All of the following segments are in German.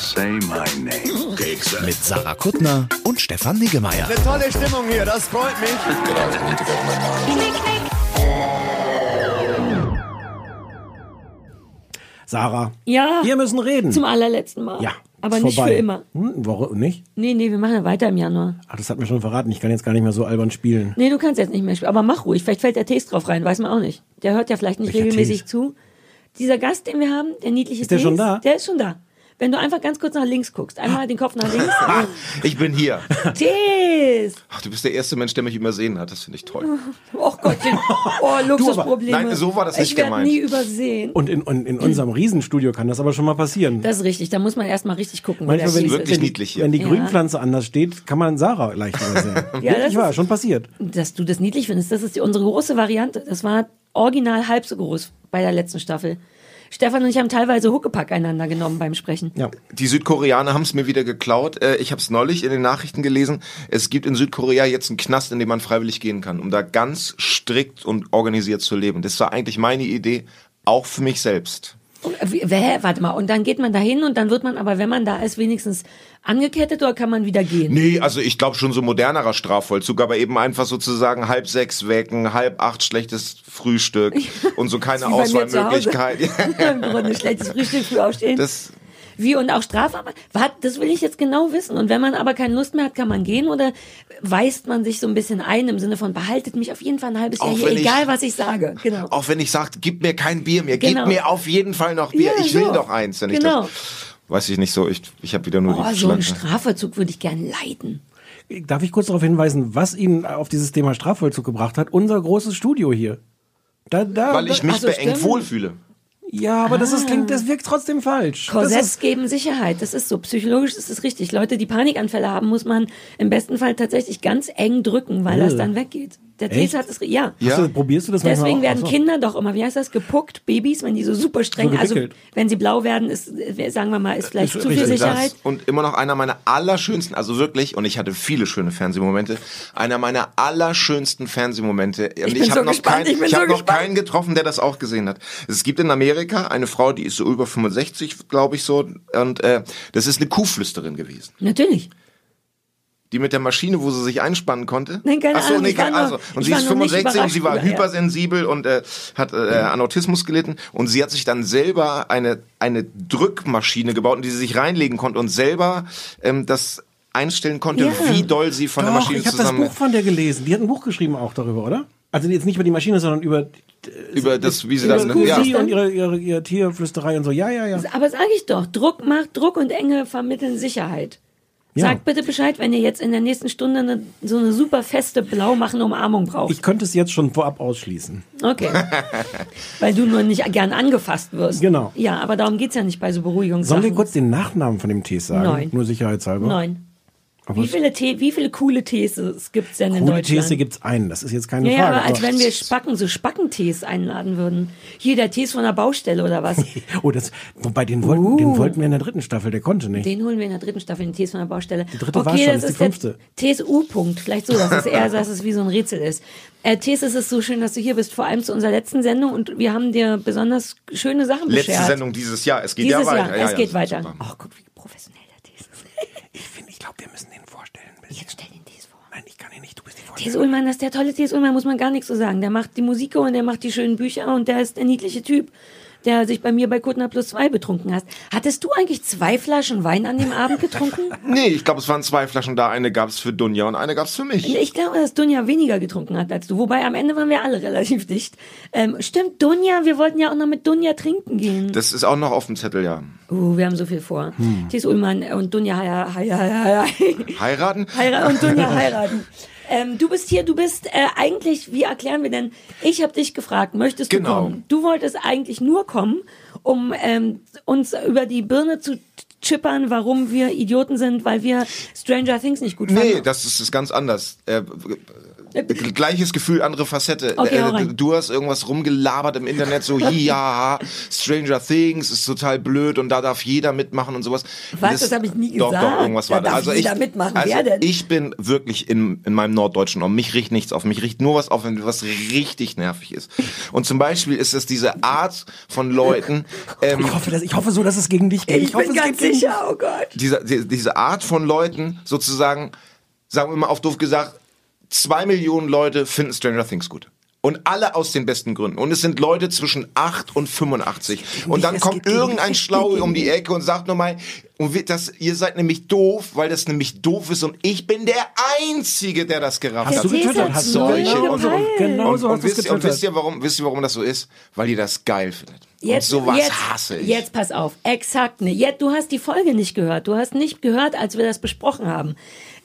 Say my name. mit Sarah Kuttner und Stefan Niggemeier. Tolle Stimmung hier, das freut mich. Sarah, Ja, wir müssen reden. zum allerletzten Mal. ja. Aber nicht vorbei. für immer. Hm, warum nicht? Nee, nee, wir machen ja weiter im Januar. Ach, das hat mir schon verraten. Ich kann jetzt gar nicht mehr so albern spielen. Nee, du kannst jetzt nicht mehr spielen. Aber mach ruhig. Vielleicht fällt der Tees drauf rein, weiß man auch nicht. Der hört ja vielleicht nicht Welcher regelmäßig Tees? zu. Dieser Gast, den wir haben, der niedliche Ist der Tees, schon da? Der ist schon da. Wenn du einfach ganz kurz nach links guckst, einmal den Kopf nach links. Ich bin hier. Tees! Ach, du bist der erste Mensch, der mich übersehen hat. Das finde ich toll. Oh Gottchen. Oh, Luxusprobleme. Nein, so war das nicht Ich werde gemeint. nie übersehen. Und in, und in unserem Riesenstudio kann das aber schon mal passieren. Das ist richtig. Da muss man erstmal richtig gucken. Manchmal, wenn, wirklich ist. niedlich hier. wenn die Ja. Grünpflanze anders steht, kann man Sarah leicht übersehen. Ja, das ist- schon passiert. dass du das niedlich findest. Das ist die, unsere große Variante. Das war original halb so groß bei der letzten Staffel. Stefan und ich haben teilweise Huckepack einander genommen beim Sprechen. Ja. Die Südkoreaner haben es mir wieder geklaut. Äh, Ich habe es neulich in den Nachrichten gelesen. Es gibt in Südkorea jetzt einen Knast, in dem man freiwillig gehen kann, um da ganz strikt und organisiert zu leben. Das war eigentlich meine Idee, auch für mich selbst. Und, äh, hä, warte mal, und dann geht man da hin und dann wird man aber, wenn man da ist, wenigstens angekettet oder kann man wieder gehen? Nee, also ich glaube schon so modernerer Strafvollzug, aber eben einfach sozusagen halb sechs wecken, halb acht schlechtes Frühstück und so keine. Auswahlmöglichkeit. Im Grunde schlechtes Frühstück, früh aufstehen. Das, Wie und auch Strafarbeit? Warte, das will ich jetzt genau wissen. Und wenn man aber keine Lust mehr hat, kann man gehen oder weist man sich so ein bisschen ein im Sinne von behaltet mich auf jeden Fall ein halbes Jahr hier, wenn ich- egal was ich sage. Genau. auch wenn ich sage, gib mir kein Bier mehr, Genau. gib mir auf jeden Fall noch Bier. Ja, ich will so. doch eins. Wenn ich Genau. das, weiß ich nicht so, ich, ich habe wieder nur Oh, die so einen. Strafvollzug würde ich gern leiden. Darf ich kurz darauf hinweisen, was ihn auf dieses Thema Strafvollzug gebracht hat? Unser großes Studio hier. Da, da, Weil ich mich Ach so, beengt stimmt. wohlfühle. ja, aber das ist, klingt, das wirkt trotzdem falsch. Das Korsetts ist, geben Sicherheit. Das ist so. Psychologisch ist es richtig. Leute, die Panikanfälle haben, muss man im besten Fall tatsächlich ganz eng drücken, weil das Äh. dann weggeht. Der Echt? Test hat es, ja. Ja. Du, probierst du das Deswegen auch? werden so. Kinder doch immer, wie heißt das, gepuckt, Babys, wenn die so super streng, So also wenn sie blau werden, ist, äh, sagen wir mal, ist vielleicht Ist zu viel Sicherheit. Das und immer noch einer meiner allerschönsten, also wirklich, und ich hatte viele schöne Fernsehmomente, einer meiner allerschönsten Fernsehmomente. Und Ich bin hab so noch, kein, ich ich so hab noch keinen getroffen, der das auch gesehen hat. Es gibt in Amerika eine Frau, die ist so über 65, glaube ich so, und äh, das ist eine Kuhflüsterin gewesen. Natürlich. Die mit der Maschine, wo sie sich einspannen konnte. Nein, keine Ach so, Ahnung, nee, ich keine- also. Und ich sie war ist noch nicht 65 und sie war über- ja. hypersensibel und äh, hat äh, an Autismus gelitten. Und sie hat sich dann selber eine, eine Drückmaschine gebaut, in die sie sich reinlegen konnte und selber ähm, das einstellen konnte, Ja. wie doll sie von der Doch, Maschine ich habe das zusammen... Buch von der gelesen. Die hat ein Buch geschrieben auch darüber, oder? Also jetzt nicht über die Maschine, sondern über, über das, wie sie über das... Kuh Ja. und ihre, ihre, ihre Tierflüsterei und so. Ja, ja, ja. Aber sage ich doch, Druck macht Druck und Enge vermitteln Sicherheit. Ja. Sagt bitte Bescheid, wenn ihr jetzt in der nächsten Stunde eine, so eine super feste blau machende Umarmung braucht. Ich könnte es jetzt schon vorab ausschließen. Okay. Weil du nur nicht gern angefasst wirst. Genau. Ja, aber darum geht's ja nicht bei so Beruhigungssachen. Sollen wir kurz den Nachnamen von dem Tee sagen? Nein. Nur sicherheitshalber. Neun. Aber Wie viele, Tee, wie viele coole Tees gibt's denn in Coole Deutschland? Tees gibt's einen. Das ist jetzt keine ja, ja, Frage. aber als wenn wir Spacken, so Spackentees einladen würden. Hier der Tees von der Baustelle oder was? oh, das, wobei den wollten, Uh. den wollten wir in der dritten Staffel. Der konnte nicht. Den holen wir in der dritten Staffel, den Tees von der Baustelle. Die dritte okay, war schon, das ist die fünfte. TSU-Punkt. Vielleicht so, dass es eher, dass es wie so ein Rätsel ist. Äh, Tees, es ist so schön, dass du hier bist, vor allem zu unserer letzten Sendung und wir haben dir besonders schöne Sachen Letzte beschert. Sendung dieses Jahr. Es geht Dieses ja weiter. Jahr, ja, es ja, geht weiter. super. Oh, guck, wie professionell der Tees ist. Ich finde, ich glaube, wir müssen den vorstellen. Jetzt stell den Tees vor. Nein, ich kann ihn nicht. Du bist die T.S. Vorstellung. Ullmann, das ist der tolle T.S. Ullmann, muss man gar nichts so sagen. Der macht die Musik und der macht die schönen Bücher und der ist der niedliche Typ, der sich bei mir bei Kuttner Plus 2 betrunken hat. Hattest du eigentlich zwei Flaschen Wein an dem Abend getrunken? Nee, ich glaube, es waren zwei Flaschen da. Eine gab's für Dunja und eine gab's für mich. Ich glaube, dass Dunja weniger getrunken hat als du. Wobei am Ende waren wir alle relativ dicht. Ähm, stimmt, Dunja, wir wollten ja auch noch mit Dunja trinken gehen. Das ist auch noch auf dem Zettel, ja. Uh, wir haben so viel vor. Hm. T.S. Ullmann und Dunja heiraten. Heiraten. Heiraten? Heira und Dunja heiraten. Ähm, du bist hier, du bist äh, eigentlich, wie erklären wir denn? Ich habe dich gefragt, möchtest Genau. du kommen? Du wolltest eigentlich nur kommen, um ähm, uns über die Birne zu chippern, warum wir Idioten sind, weil wir Stranger Things nicht gut Nee, fanden. das ist, ist ganz anders. Äh, Gleiches Gefühl, andere Facette. Okay, äh, rein. du hast irgendwas rumgelabert im Internet, so, ja, Stranger Things ist total blöd und da darf jeder mitmachen und sowas. Was? Das hab ich nie Doch, gesagt. doch, irgendwas Da war da. darf Also jeder ich, mitmachen. Also Wer denn? ich bin wirklich in, in meinem Norddeutschen um. Mich riecht nichts auf. Mich riecht nur was auf, wenn was richtig nervig ist. Und zum Beispiel ist es diese Art von Leuten, ähm, Ich hoffe, dass, ich hoffe so, dass es gegen dich geht. ich hoffe, bin es ganz sicher, oh Gott. diese, die, diese Art von Leuten sozusagen, sagen wir mal auf doof gesagt, zwei Millionen Leute finden Stranger Things gut. Und alle aus den besten Gründen. Und es sind Leute zwischen 8 und 85. Und dann kommt irgendein Schlaue um die. Ecke und sagt nochmal, und das, ihr seid nämlich doof, weil das nämlich doof ist und ich bin der Einzige, der das gerafft Hast hat. du Der getwittert? Hast du solche und- gepeilt. Genau und, so und, hast du wisst, ihr- und wisst ihr, warum, wisst ihr, warum das so ist? Weil ihr das geil findet. Jetzt, und sowas jetzt, hasse ich. Jetzt pass auf, exakt ne. Jetzt, du hast die Folge nicht gehört. Du hast nicht gehört, als wir das besprochen haben.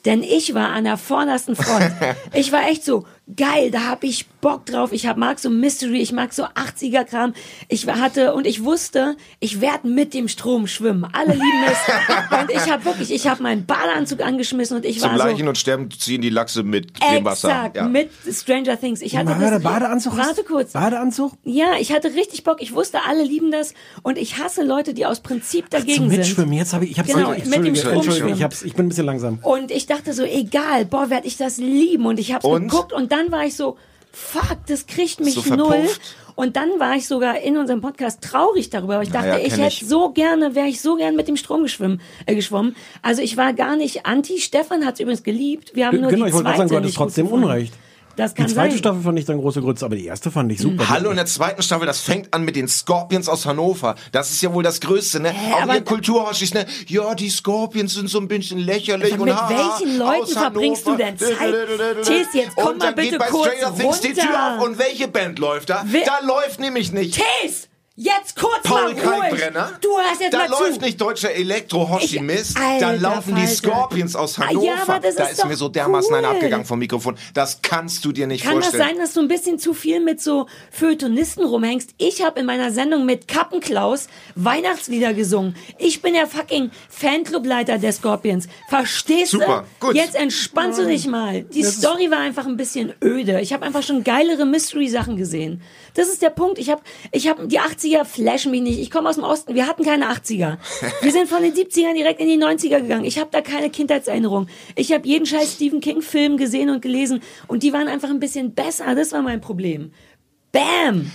Denn ich war an der vordersten Front. ich war echt so, geil, da hab ich Bock drauf. Ich hab, mag so Mystery, ich mag so 80er-Kram. Ich war- hatte, und ich wusste, ich werde mit dem Strom schwimmen. Alle lieben es. und ich habe wirklich, ich habe meinen Badeanzug angeschmissen und ich Zum war so, Leichen und Sterben ziehen die Lachse mit dem Wasser. exakt, Ja. mit Stranger Things. Ich hatte Mal, das, Badeanzug Warte kurz. Badeanzug? Ja, ich hatte richtig Bock. Ich wusste, alle lieben das. Und ich hasse Leute, die aus Prinzip Zum dagegen sind. Mitschwimmen. Jetzt habe ich, ich hab's Genau, mit dem Entschuldige, Stromschwimmen. ich, hab's, ich bin ein bisschen langsam. Und ich dachte so, egal, boah, werd ich das lieben. Und ich hab's Und? geguckt und dann war ich so, fuck, das kriegt mich So null. Und dann war ich sogar in unserem Podcast traurig darüber. weil Ich dachte, Naja, ich hätte ich. so gerne, wäre ich so gern mit dem Strom geschwimmen, äh, geschwommen. Also ich war gar nicht anti. Stefan hat's übrigens geliebt. Wir haben nur Genau, die ich wollte sagen, du hattest trotzdem gefunden. Unrecht. Das Die kann zweite sein. Staffel fand ich dann große Grütze, aber die erste fand ich super. Hallo, in der zweiten Staffel, das fängt an mit den Scorpions aus Hannover. Das ist ja wohl das Größte, ne? Auch aber- ihr Kulturhoschis, ne? Ja, die Scorpions sind so ein bisschen lächerlich Aber und mit welchen Leuten aus verbringst du denn Zeit? Tis, jetzt komm und mal dann bitte geht bei kurz Stranger Things die Tür runter. auf und welche Band läuft da? Wer- Da läuft nämlich nicht Tees! Jetzt kurz Paul mal ruhig! Kalkbrenner. Du hörst jetzt da mal läuft zu. nicht deutscher Elektro-Hoshi-Mist. Da laufen die Falter. Scorpions aus Ah, ja, Hannover. aber das da ist ist mir so dermaßen cool. einer abgegangen vom Mikrofon. Das kannst du dir nicht Kann das vorstellen. sein, dass du ein bisschen zu viel mit so Feuilletonisten rumhängst? Ich habe in meiner Sendung mit Kappenklaus Weihnachtslieder gesungen. Ich bin der fucking Fanclubleiter der Scorpions. Verstehst Super, du? gut. Jetzt entspannst du dich mal. Die Story war einfach ein bisschen öde. Ich habe einfach schon geilere Mystery-Sachen gesehen. Das ist der Punkt. Ich habe ich hab, die 80er flashen mich nicht. Ich komme aus dem Osten. Wir hatten keine 80er. Wir sind von den 70ern direkt in die 90er gegangen. Ich habe da keine Kindheitserinnerung. Ich habe jeden scheiß Stephen King-Film gesehen und gelesen und die waren einfach ein bisschen besser. Das war mein Problem. Bam!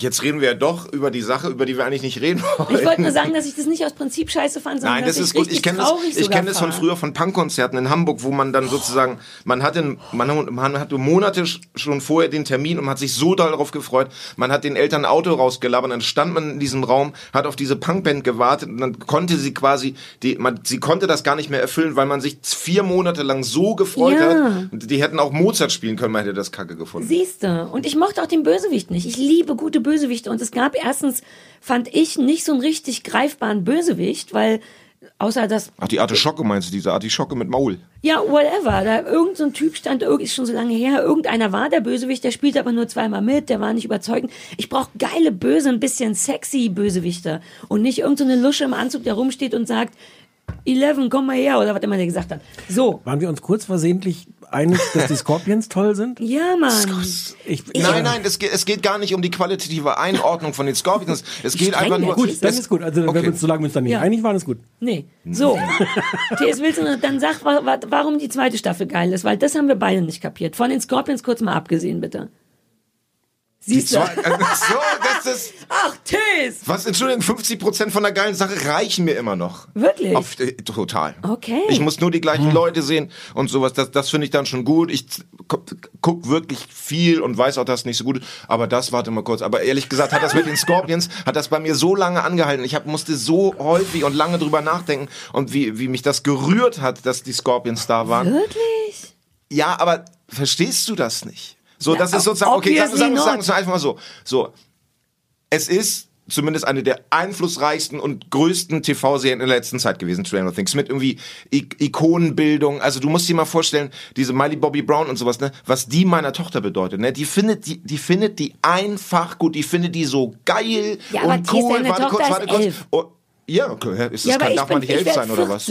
Jetzt reden wir ja doch über die Sache, über die wir eigentlich nicht reden wollen. Ich wollte nur sagen, dass ich das nicht aus Prinzip scheiße fand, sondern Nein, das ist ich gut. Ich kenne das, ich kenn das von früher von Punkkonzerten in Hamburg, wo man dann sozusagen, man hatte, man, man hatte Monate sch- schon vorher den Termin und man hat sich so darauf gefreut. Man hat den Eltern ein Auto rausgelabert, dann stand man in diesem Raum, hat auf diese Punkband gewartet und dann konnte sie quasi, die, man, sie konnte das gar nicht mehr erfüllen, weil man sich vier Monate lang so gefreut Ja. hat. Und die hätten auch Mozart spielen können, man hätte das Kacke gefunden. Siehste. Und ich mochte auch den Bösewicht nicht. Ich liebe gute Bösewichte. Und es gab erstens, fand ich, nicht so einen richtig greifbaren Bösewicht, weil außer das, Ach, die Artischocke meinst du, diese Artischocke mit Maul? ja, whatever, da irgend so ein Typ stand, ist schon so lange her, irgendeiner war der Bösewicht, der spielt aber nur zweimal mit, der war nicht überzeugend. Ich brauche geile, böse, ein bisschen sexy Bösewichte und nicht irgend so eine Lusche im Anzug, der rumsteht und sagt, Eleven, komm mal her, oder was immer der gesagt hat. So. Waren wir uns kurz versehentlich einig, dass die Scorpions toll sind? Ja, Mann. Ich, Nein, nein, es geht, es geht gar nicht um die qualitative Einordnung von den Scorpions. Es geht einfach nur. Gut, dann ist gut. Also, wenn Okay. wir uns, solange wir uns dann nicht Ja. einig waren, ist gut. Nee. So. T.S. willst du noch, dann sag, wa- wa- warum die zweite Staffel geil ist, weil das haben wir beide nicht kapiert. Von den Scorpions kurz mal abgesehen, bitte. Siehst du? so, das ist. Ach, T.S. Was, Entschuldigung, 50% von der geilen Sache reichen mir immer noch. Wirklich? Auf, äh, total. Okay. Ich muss nur die gleichen Leute sehen und sowas. Das, das finde ich dann schon gut. Ich guck wirklich viel und weiß auch, dass es nicht so gut ist. Aber das, warte mal kurz. Aber ehrlich gesagt, hat das mit den Scorpions, hat das bei mir so lange angehalten. Ich hab, musste so häufig und lange drüber nachdenken und wie, wie mich das gerührt hat, dass die Scorpions da waren. Wirklich? Ja, aber verstehst du das nicht? So, das ist sozusagen, okay, sagen, sagen, sagen, sagen einfach mal so. So, es ist zumindest eine der einflussreichsten und größten TV-Serien in der letzten Zeit gewesen, Stranger Things, mit irgendwie I Ikonenbildung. Also du musst dir mal vorstellen, diese Miley Bobby Brown und sowas, ne, was die meiner Tochter bedeutet, ne, die findet die, die findet die einfach gut, die findet die so geil Ja, und cool. deine Tochter ist elf. Oh, Ja, okay. Ist das ja, kann, darf man bin, nicht ich elf sein oder was?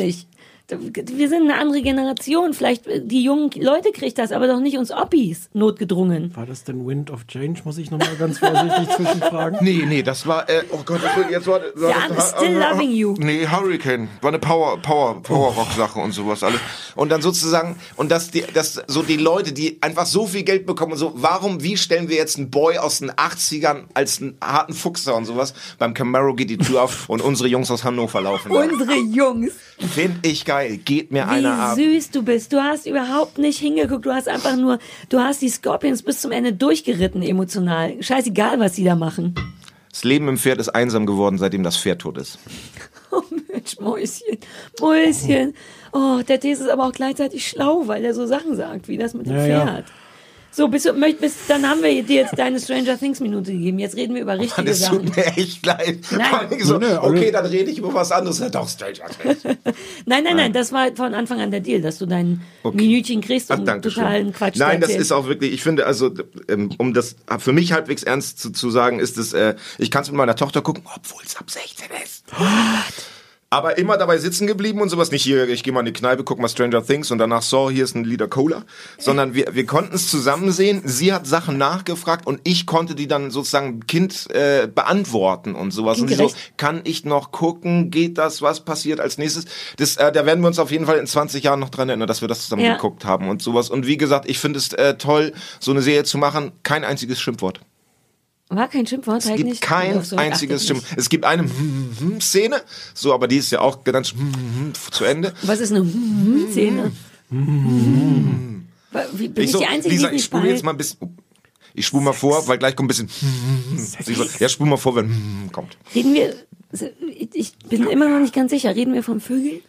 40. Wir sind eine andere Generation. Vielleicht äh, die jungen Leute kriegt das, aber doch nicht uns Oppis notgedrungen. War das denn Wind of Change? Muss ich nochmal ganz vorsichtig zwischenfragen? Nee, nee, das war, äh, oh Gott, das war- jetzt war, war Ja, I'm still loving you. Nee, Hurricane. War eine Power, Power, Power Rock Sache und sowas alles. Und dann sozusagen, und dass die, dass so die Leute, die einfach so viel Geld bekommen und so, warum, wie stellen wir jetzt einen Boy aus den 80ern als einen harten Fuchser und sowas beim Camaro geht die Tür auf und unsere Jungs aus Hannover laufen. Unsere Jungs. Find ich geil. Geht mir einer ab. Wie süß du bist. Du hast überhaupt nicht hingeguckt. Du hast einfach nur, du hast die Scorpions bis zum Ende durchgeritten emotional. Scheißegal, was sie da machen. Das Leben im Pferd ist einsam geworden, seitdem das Pferd tot ist. Oh Mensch, Mäuschen, Mäuschen. Oh, der These ist aber auch gleichzeitig schlau, weil er so Sachen sagt, wie das mit dem Ja, ja. So, bist du, möcht, bist, dann haben wir dir jetzt deine Stranger Things Minute gegeben. Jetzt reden wir über richtige Das Sachen. tut mir echt leid. Nein. So, nee, okay, dann rede ich über was anderes. Ja, doch, Stranger Things. Nein, nein, nein, das war von Anfang an der Deal, dass du dein Minütchen kriegst, Ach, um danke schön. totalen Quatsch Nein, zu das erzählen. ist auch wirklich, ich finde, also, ähm, um das für mich halbwegs ernst zu, zu sagen, ist es, äh, ich kann es mit meiner Tochter gucken, obwohl es ab 16 ist. Aber immer dabei sitzen geblieben und sowas. Nicht hier, ich gehe mal in die Kneipe, guck mal Stranger Things und danach so, hier ist ein Liter Cola. Sondern wir, wir konnten es zusammen sehen. Sie hat Sachen nachgefragt und ich konnte die dann sozusagen Kind äh, beantworten und sowas. Und so, kann ich noch gucken? Geht das? Was passiert als nächstes? Das, äh, da werden wir uns auf jeden Fall in 20 Jahren noch dran erinnern, dass wir das zusammen Ja. geguckt haben und sowas. Und wie gesagt, ich finde es äh, toll, so eine Serie zu machen. Kein einziges Schimpfwort. War kein Schimpfwort, Es halt gibt kein so einziges Schimpfwort. Es gibt eine Szene, so, aber die ist ja auch ganz zu Ende. Was ist eine Szene? Wie, bin ich, Ich, so, die Einzige, Lisa, die ich spule jetzt mal ein bisschen. Ich spule mal vor, weil gleich kommt ein bisschen. Sie so, ja, spule mal vor, wenn kommt. Reden wir, ich bin immer noch nicht ganz sicher, reden wir vom Vögel?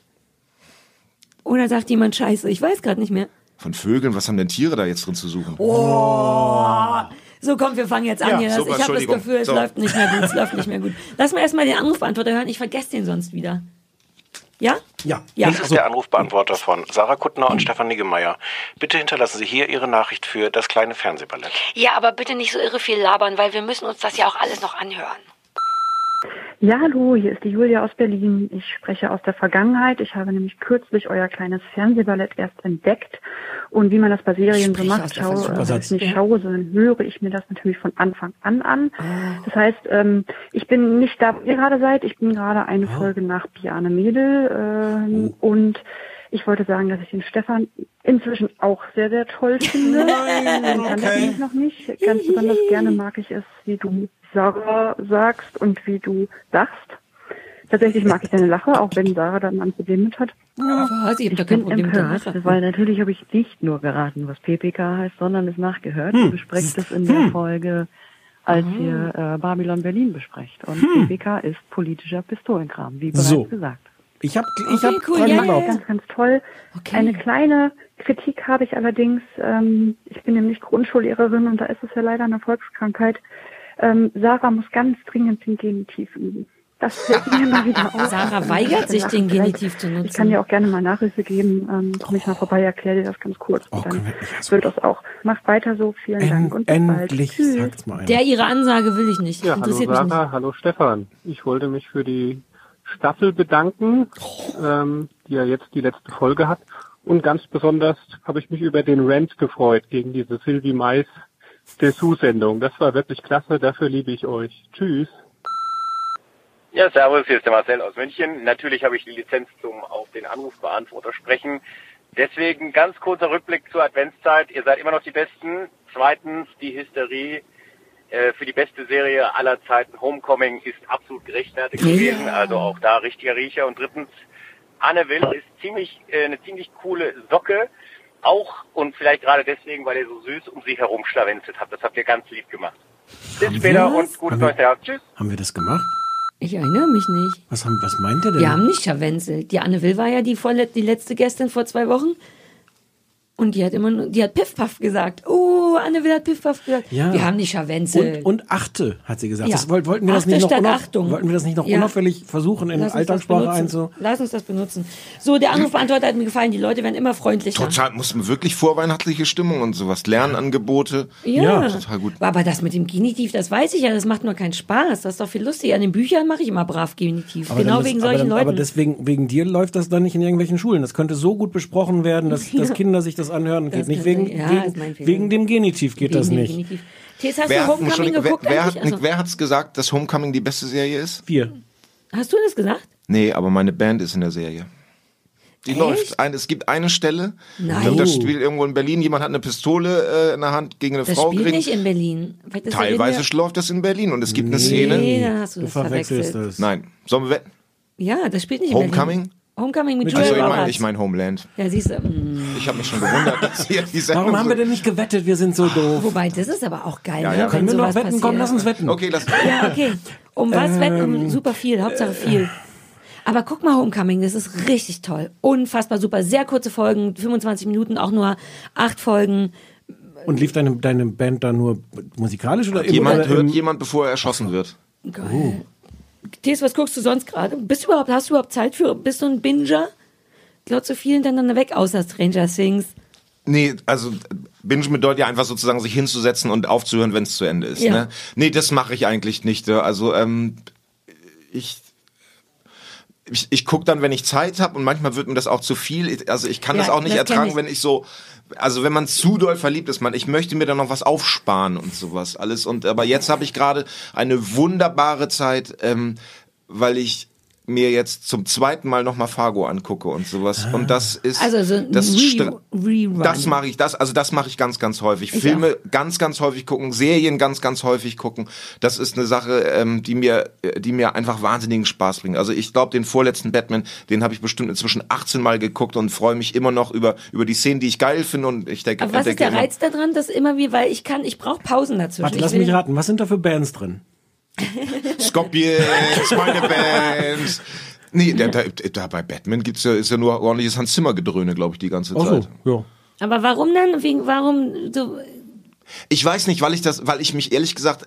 Oder sagt jemand Scheiße? Ich weiß gerade nicht mehr. Von Vögeln, was haben denn Tiere da jetzt drin zu suchen? So, komm, wir fangen jetzt an Ja, hier. Super, ich habe das. Gefühl, es So. läuft nicht mehr gut, es läuft nicht mehr gut. Lass mal erstmal den Anrufbeantworter hören, ich vergesse den sonst wieder. Ja? Ja. Ja. Das ist der Anrufbeantworter von Sarah Kuttner und Stefan Niggemeier. Bitte hinterlassen Sie hier Ihre Nachricht für das kleine Fernsehballett. Ja, aber bitte nicht so irre viel labern, weil wir müssen uns das ja auch alles noch anhören. Ja, hallo, hier ist die Julia aus Berlin. Ich spreche aus der Vergangenheit. Ich habe nämlich kürzlich euer kleines Fernsehballett erst entdeckt. Und wie man das bei Serien so macht, schaue, also ich nicht schaue, sondern höre ich mir das natürlich von Anfang an an. Das heißt, ähm, ich bin nicht da, wo ihr gerade seid. Ich bin gerade eine Folge nach Biane Mädel. Ähm, Und ich wollte sagen, dass ich den Stefan inzwischen auch sehr, sehr toll finde. Nein, Den kannte ich okay. noch nicht. Ganz besonders gerne mag ich es, wie du Sarah sagst und wie du sagst. Tatsächlich mag ich deine Lache, auch wenn Sarah da mal ein Problem mit hat. Was? Ich hab da kein bin Problem empört, weil natürlich habe ich nicht nur geraten, was PPK heißt, sondern es nachgehört. Hm. Ihr besprecht es in der Folge, als ihr äh, Babylon Berlin besprecht. Und PPK ist politischer Pistolenkram, wie bereits So. gesagt. Ich habe ich Okay, hab cool, dran ja, ja, geglaubt. ja. Ganz, ganz toll. Okay. Eine kleine Kritik habe ich allerdings. Ähm, ich bin nämlich Grundschullehrerin und da ist es ja leider eine Volkskrankheit. Ähm, Sarah muss ganz dringend den Genitiv üben. Das fällt mir immer wieder auf. Sarah weigert sich, den Genitiv zu nutzen. Ich kann dir auch gerne mal Nachhilfe geben. Ähm, komm ich mal vorbei, erkläre dir das ganz kurz. Oh, Und dann wir- ja, wird das auch. Macht weiter so. Vielen Dank und bis En bald. endlich sagt's mal einer. Der ihre Ansage will ich nicht. Ja, hallo Interessiert mich nicht. Sarah, hallo Stefan. Ich wollte mich für die Staffel bedanken, ähm, die ja jetzt die letzte Folge hat. Und ganz besonders habe ich mich über den Rant gefreut gegen diese Sylvie Mais Dessous-Sendung. Das war wirklich klasse, dafür liebe ich euch. Tschüss. Ja, servus, hier ist der Marcel aus München. Natürlich habe ich die Lizenz zum auf den Anrufbeantworter sprechen. Deswegen ganz kurzer Rückblick zur Adventszeit. Ihr seid immer noch die Besten. Zweitens, die Hysterie äh, für die beste Serie aller Zeiten Homecoming ist absolut gerechtfertigt gewesen. Also auch da richtiger Riecher. Und drittens, Anne Will ist ziemlich äh, eine ziemlich coole Socke. Auch und vielleicht gerade deswegen, weil ihr so süß um sie herumschlawenzelt habt. Das habt ihr ganz lieb gemacht. Bis später wir und gutes Haben neues Jahr. Tschüss. Haben wir das gemacht? Ich erinnere mich nicht. Was, haben, was meint ihr denn? Wir haben nicht scharwenzelt. Die Anne Will war ja die, vorle die letzte Gästin vor zwei Wochen. Und die hat immer nur, die hat Piff Puff gesagt. Oh, Anne Will hat Piff Puff gesagt. Ja. Wir haben die Scharwenzel. Und, und achte, hat sie gesagt. Ja. Das, wollten, wir das Achte nicht noch Achtung. wollten wir das nicht noch Ja. unauffällig versuchen, in Lass uns das Alltagssprache benutzen. einzu... Lass uns das benutzen. So, der Anrufbeantworter hat mir gefallen. Die Leute werden immer freundlicher. Total, muss man wirklich vorweihnachtliche Stimmung und sowas, Lernangebote. Ja. total gut. Aber das mit dem Genitiv, das weiß ich ja, das macht nur keinen Spaß. Das ist doch viel lustiger. An den Büchern mache ich immer brav Genitiv. Aber genau dann ist- wegen aber solchen dann, Leuten. Aber deswegen, wegen dir läuft das dann nicht in irgendwelchen Schulen. Das könnte so gut besprochen werden, dass, dass Kinder sich das anhören. Das geht nicht wegen, ja, wegen, wegen dem Genitiv geht Wegen das nicht. Genitiv. Tess, hast Wer, du hat, Homecoming wer, geguckt wer, eigentlich? hat, Also, wer hat's gesagt, dass Homecoming die beste Serie ist? Wir. hast du das gesagt? Nee, aber meine Band ist in der Serie. Die Echt? läuft. Ein, es gibt eine Stelle, Nein. das Oh. spielt irgendwo in Berlin, jemand hat eine Pistole äh, in der Hand gegen eine Das Frau spielt gerichtet. nicht in Berlin. Teilweise der läuft das in Berlin und es gibt eine Nee, Szene. da hast du, Du das verwechselst verwechselt. das. Nein, sollen wir wetten? Ja, das spielt nicht in Homecoming? Berlin. Homecoming mit, Mit Julia Also ich Roberts. meine ich mein Homeland. Ja, siehst du. mm. Ich habe mich schon gewundert, dass hier die Sendung Warum haben wir denn nicht gewettet? Wir sind so doof. Wobei, das ist aber auch geil, Ja, ne? ja. wenn Können wir noch wetten? passiert. Komm, lass uns wetten. Okay, lass. Ja, okay. Um was wetten? Ähm, Um super viel, Hauptsache viel. Aber guck mal Homecoming, das ist richtig toll. Unfassbar super. Sehr kurze Folgen, 25 Minuten, auch nur acht Folgen. Und lief deine, deine Band da nur musikalisch oder Jemand oder hört im, jemand, bevor er erschossen wird. Geil. Thes, was guckst du sonst gerade? Bist du überhaupt, hast du überhaupt Zeit für, bist du ein Binger? Glotzt so viel hintereinander weg, außer Stranger Things. Nee, also Binge bedeutet ja einfach sozusagen sich hinzusetzen und aufzuhören, wenn es zu Ende ist. Ja. Ne? Nee, das mache ich eigentlich nicht. äh, Also ähm, ich ich, ich gucke dann, wenn ich Zeit habe und manchmal wird mir das auch zu viel. Also ich kann Ja, das auch nicht das ertragen, ich. wenn ich so, also wenn man zu doll verliebt ist, man, ich möchte mir dann noch was aufsparen und sowas alles. Und aber jetzt habe ich gerade eine wunderbare Zeit, ähm, weil ich mir jetzt zum zweiten Mal nochmal Fargo angucke und sowas. Und das ist Also so das Re Rerun. das mache ich, das, also das mache ich ganz, ganz häufig. Ich Filme ganz, ganz häufig gucken, Serien ganz, ganz häufig gucken. Das ist eine Sache, ähm, die mir, äh, die mir einfach wahnsinnigen Spaß bringt. Also ich glaube, den vorletzten Batman, den habe ich bestimmt inzwischen 18 Mal geguckt und freue mich immer noch über über die Szenen, die ich geil finde. Und ich denke, Aber was ist der immer- Reiz daran, dass immer wie, weil ich kann, ich brauche Pausen dazwischen. Warte, lass mich raten. Was sind da für Bands drin? Scorpions, meine Band. Nee, da, da, da bei Batman gibt's ja, ist ja nur ordentliches Hans Zimmer Gedröhne, glaube ich, die ganze Ach Zeit. so, ja. Aber warum dann? Wegen, warum so, Ich weiß nicht, weil ich das, weil ich mich ehrlich gesagt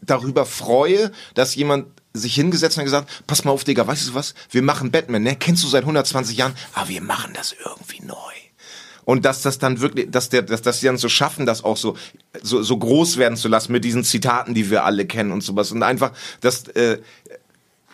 darüber freue, dass jemand sich hingesetzt hat und gesagt, pass mal auf, Digga, weißt du was? Wir machen Batman, ne? Kennst du seit 120 Jahren, aber wir machen das irgendwie neu. Und dass das dann wirklich, dass der, dass, dass sie dann so schaffen, das auch so, so, so groß werden zu lassen mit diesen Zitaten, die wir alle kennen und sowas. Und einfach, dass, äh,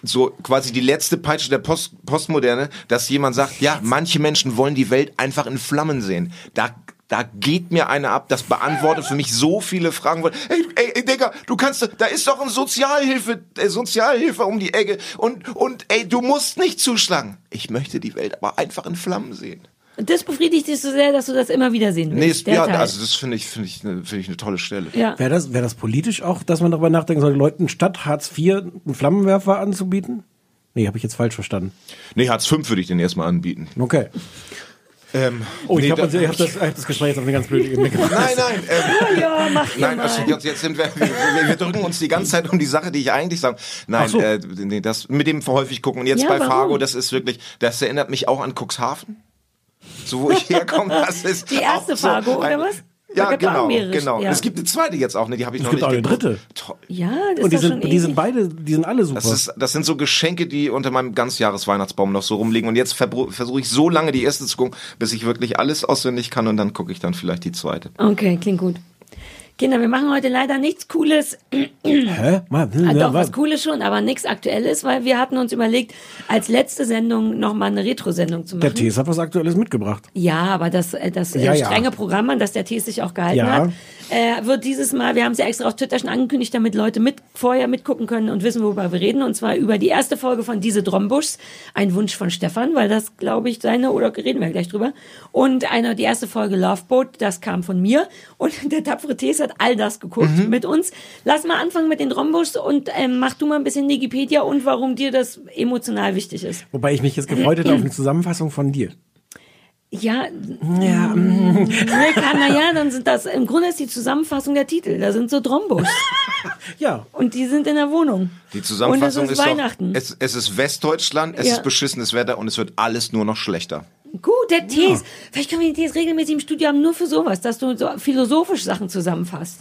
so quasi die letzte Peitsche der Post Postmoderne, dass jemand sagt, ja, manche Menschen wollen die Welt einfach in Flammen sehen. Da da geht mir eine ab, das beantwortet für mich so viele Fragen. Ey, ey, ey Digga, du kannst, da ist doch ein Sozialhilfe, äh, Sozialhilfe um die Ecke und, und ey, du musst nicht zuschlagen. Ich möchte die Welt aber einfach in Flammen sehen. Das befriedigt dich so sehr, dass du das immer wieder sehen Nee, willst. der ja, Teil. also das finde ich, finde ich, ne- finde ich eine tolle Stelle. ja. Wäre das, wär das politisch auch, dass man darüber nachdenken sollte, Leuten statt Hartz IV einen Flammenwerfer anzubieten? Nee, habe ich jetzt falsch verstanden. Nee, Hartz V würde ich den erstmal anbieten. Okay. Ähm, Oh, ich nee, habe da- hab das, hab das Gespräch jetzt auf eine ganz blöde Ebene gebracht. Nein, nein, ähm, ja, mach ihr Nein, also jetzt, jetzt sind wir, wir, wir, drücken uns die ganze Zeit um die Sache, die ich eigentlich sage. Nein, so. äh, nee, das mit dem häufig gucken. Und jetzt Ja, bei warum? Fargo, das ist wirklich, das erinnert mich auch an Cuxhaven. So wo ich herkomme, das ist Die erste auch so Fargo, oder was? Ja, genau, genau. ja. Es gibt eine zweite jetzt auch, ne, die habe ich Es noch gibt nicht auch eine dritte. Toll. ja, das Und die ist sind, schon die sind beide, die sind alle super. Das, ist, das sind so Geschenke, die unter meinem Ganzjahresweihnachtsbaum noch so rumliegen. Und jetzt versuche ich so lange die erste zu gucken, bis ich wirklich alles auswendig kann und dann gucke ich dann vielleicht die zweite. Okay, klingt gut. Kinder, wir machen heute leider nichts Cooles. Hä? Mal, Ah, ja, doch, was? Cooles schon, aber nichts Aktuelles, weil wir hatten uns überlegt, als letzte Sendung nochmal eine Retro-Sendung zu machen. Der Tees hat was Aktuelles mitgebracht. Ja, aber das, äh, das äh, Ja, ja. strenge Programm, an das der Tees sich auch gehalten Ja. hat, äh, wird dieses Mal, wir haben es ja extra auf Twitter schon angekündigt, damit Leute mit vorher mitgucken können und wissen, worüber wir reden. Und zwar über die erste Folge von Diese Drombuschs, ein Wunsch von Stefan, weil das, glaube ich, seine, oder reden wir gleich drüber. Und eine, die erste Folge Loveboat, das kam von mir. Und der tapfere Tees hat all das geguckt Mhm. mit uns. Lass mal anfangen mit den Drombuschs und ähm, mach du mal ein bisschen Wikipedia und warum dir das emotional wichtig ist. Wobei ich mich jetzt gefreut hätte auf eine Zusammenfassung von dir. Ja, Ja, Nee, kann, na ja, dann sind das, im Grunde ist die Zusammenfassung der Titel. Da sind so Drombus. Ja. Und die sind in der Wohnung. Die Zusammenfassung Und es ist, ist, Weihnachten. Doch, es, es ist Westdeutschland, es Ja. ist beschissenes Wetter und es wird alles nur noch schlechter. Gut, der Tees. Vielleicht können wir den Tees regelmäßig im Studio haben, nur für sowas, dass du so philosophisch Sachen zusammenfasst.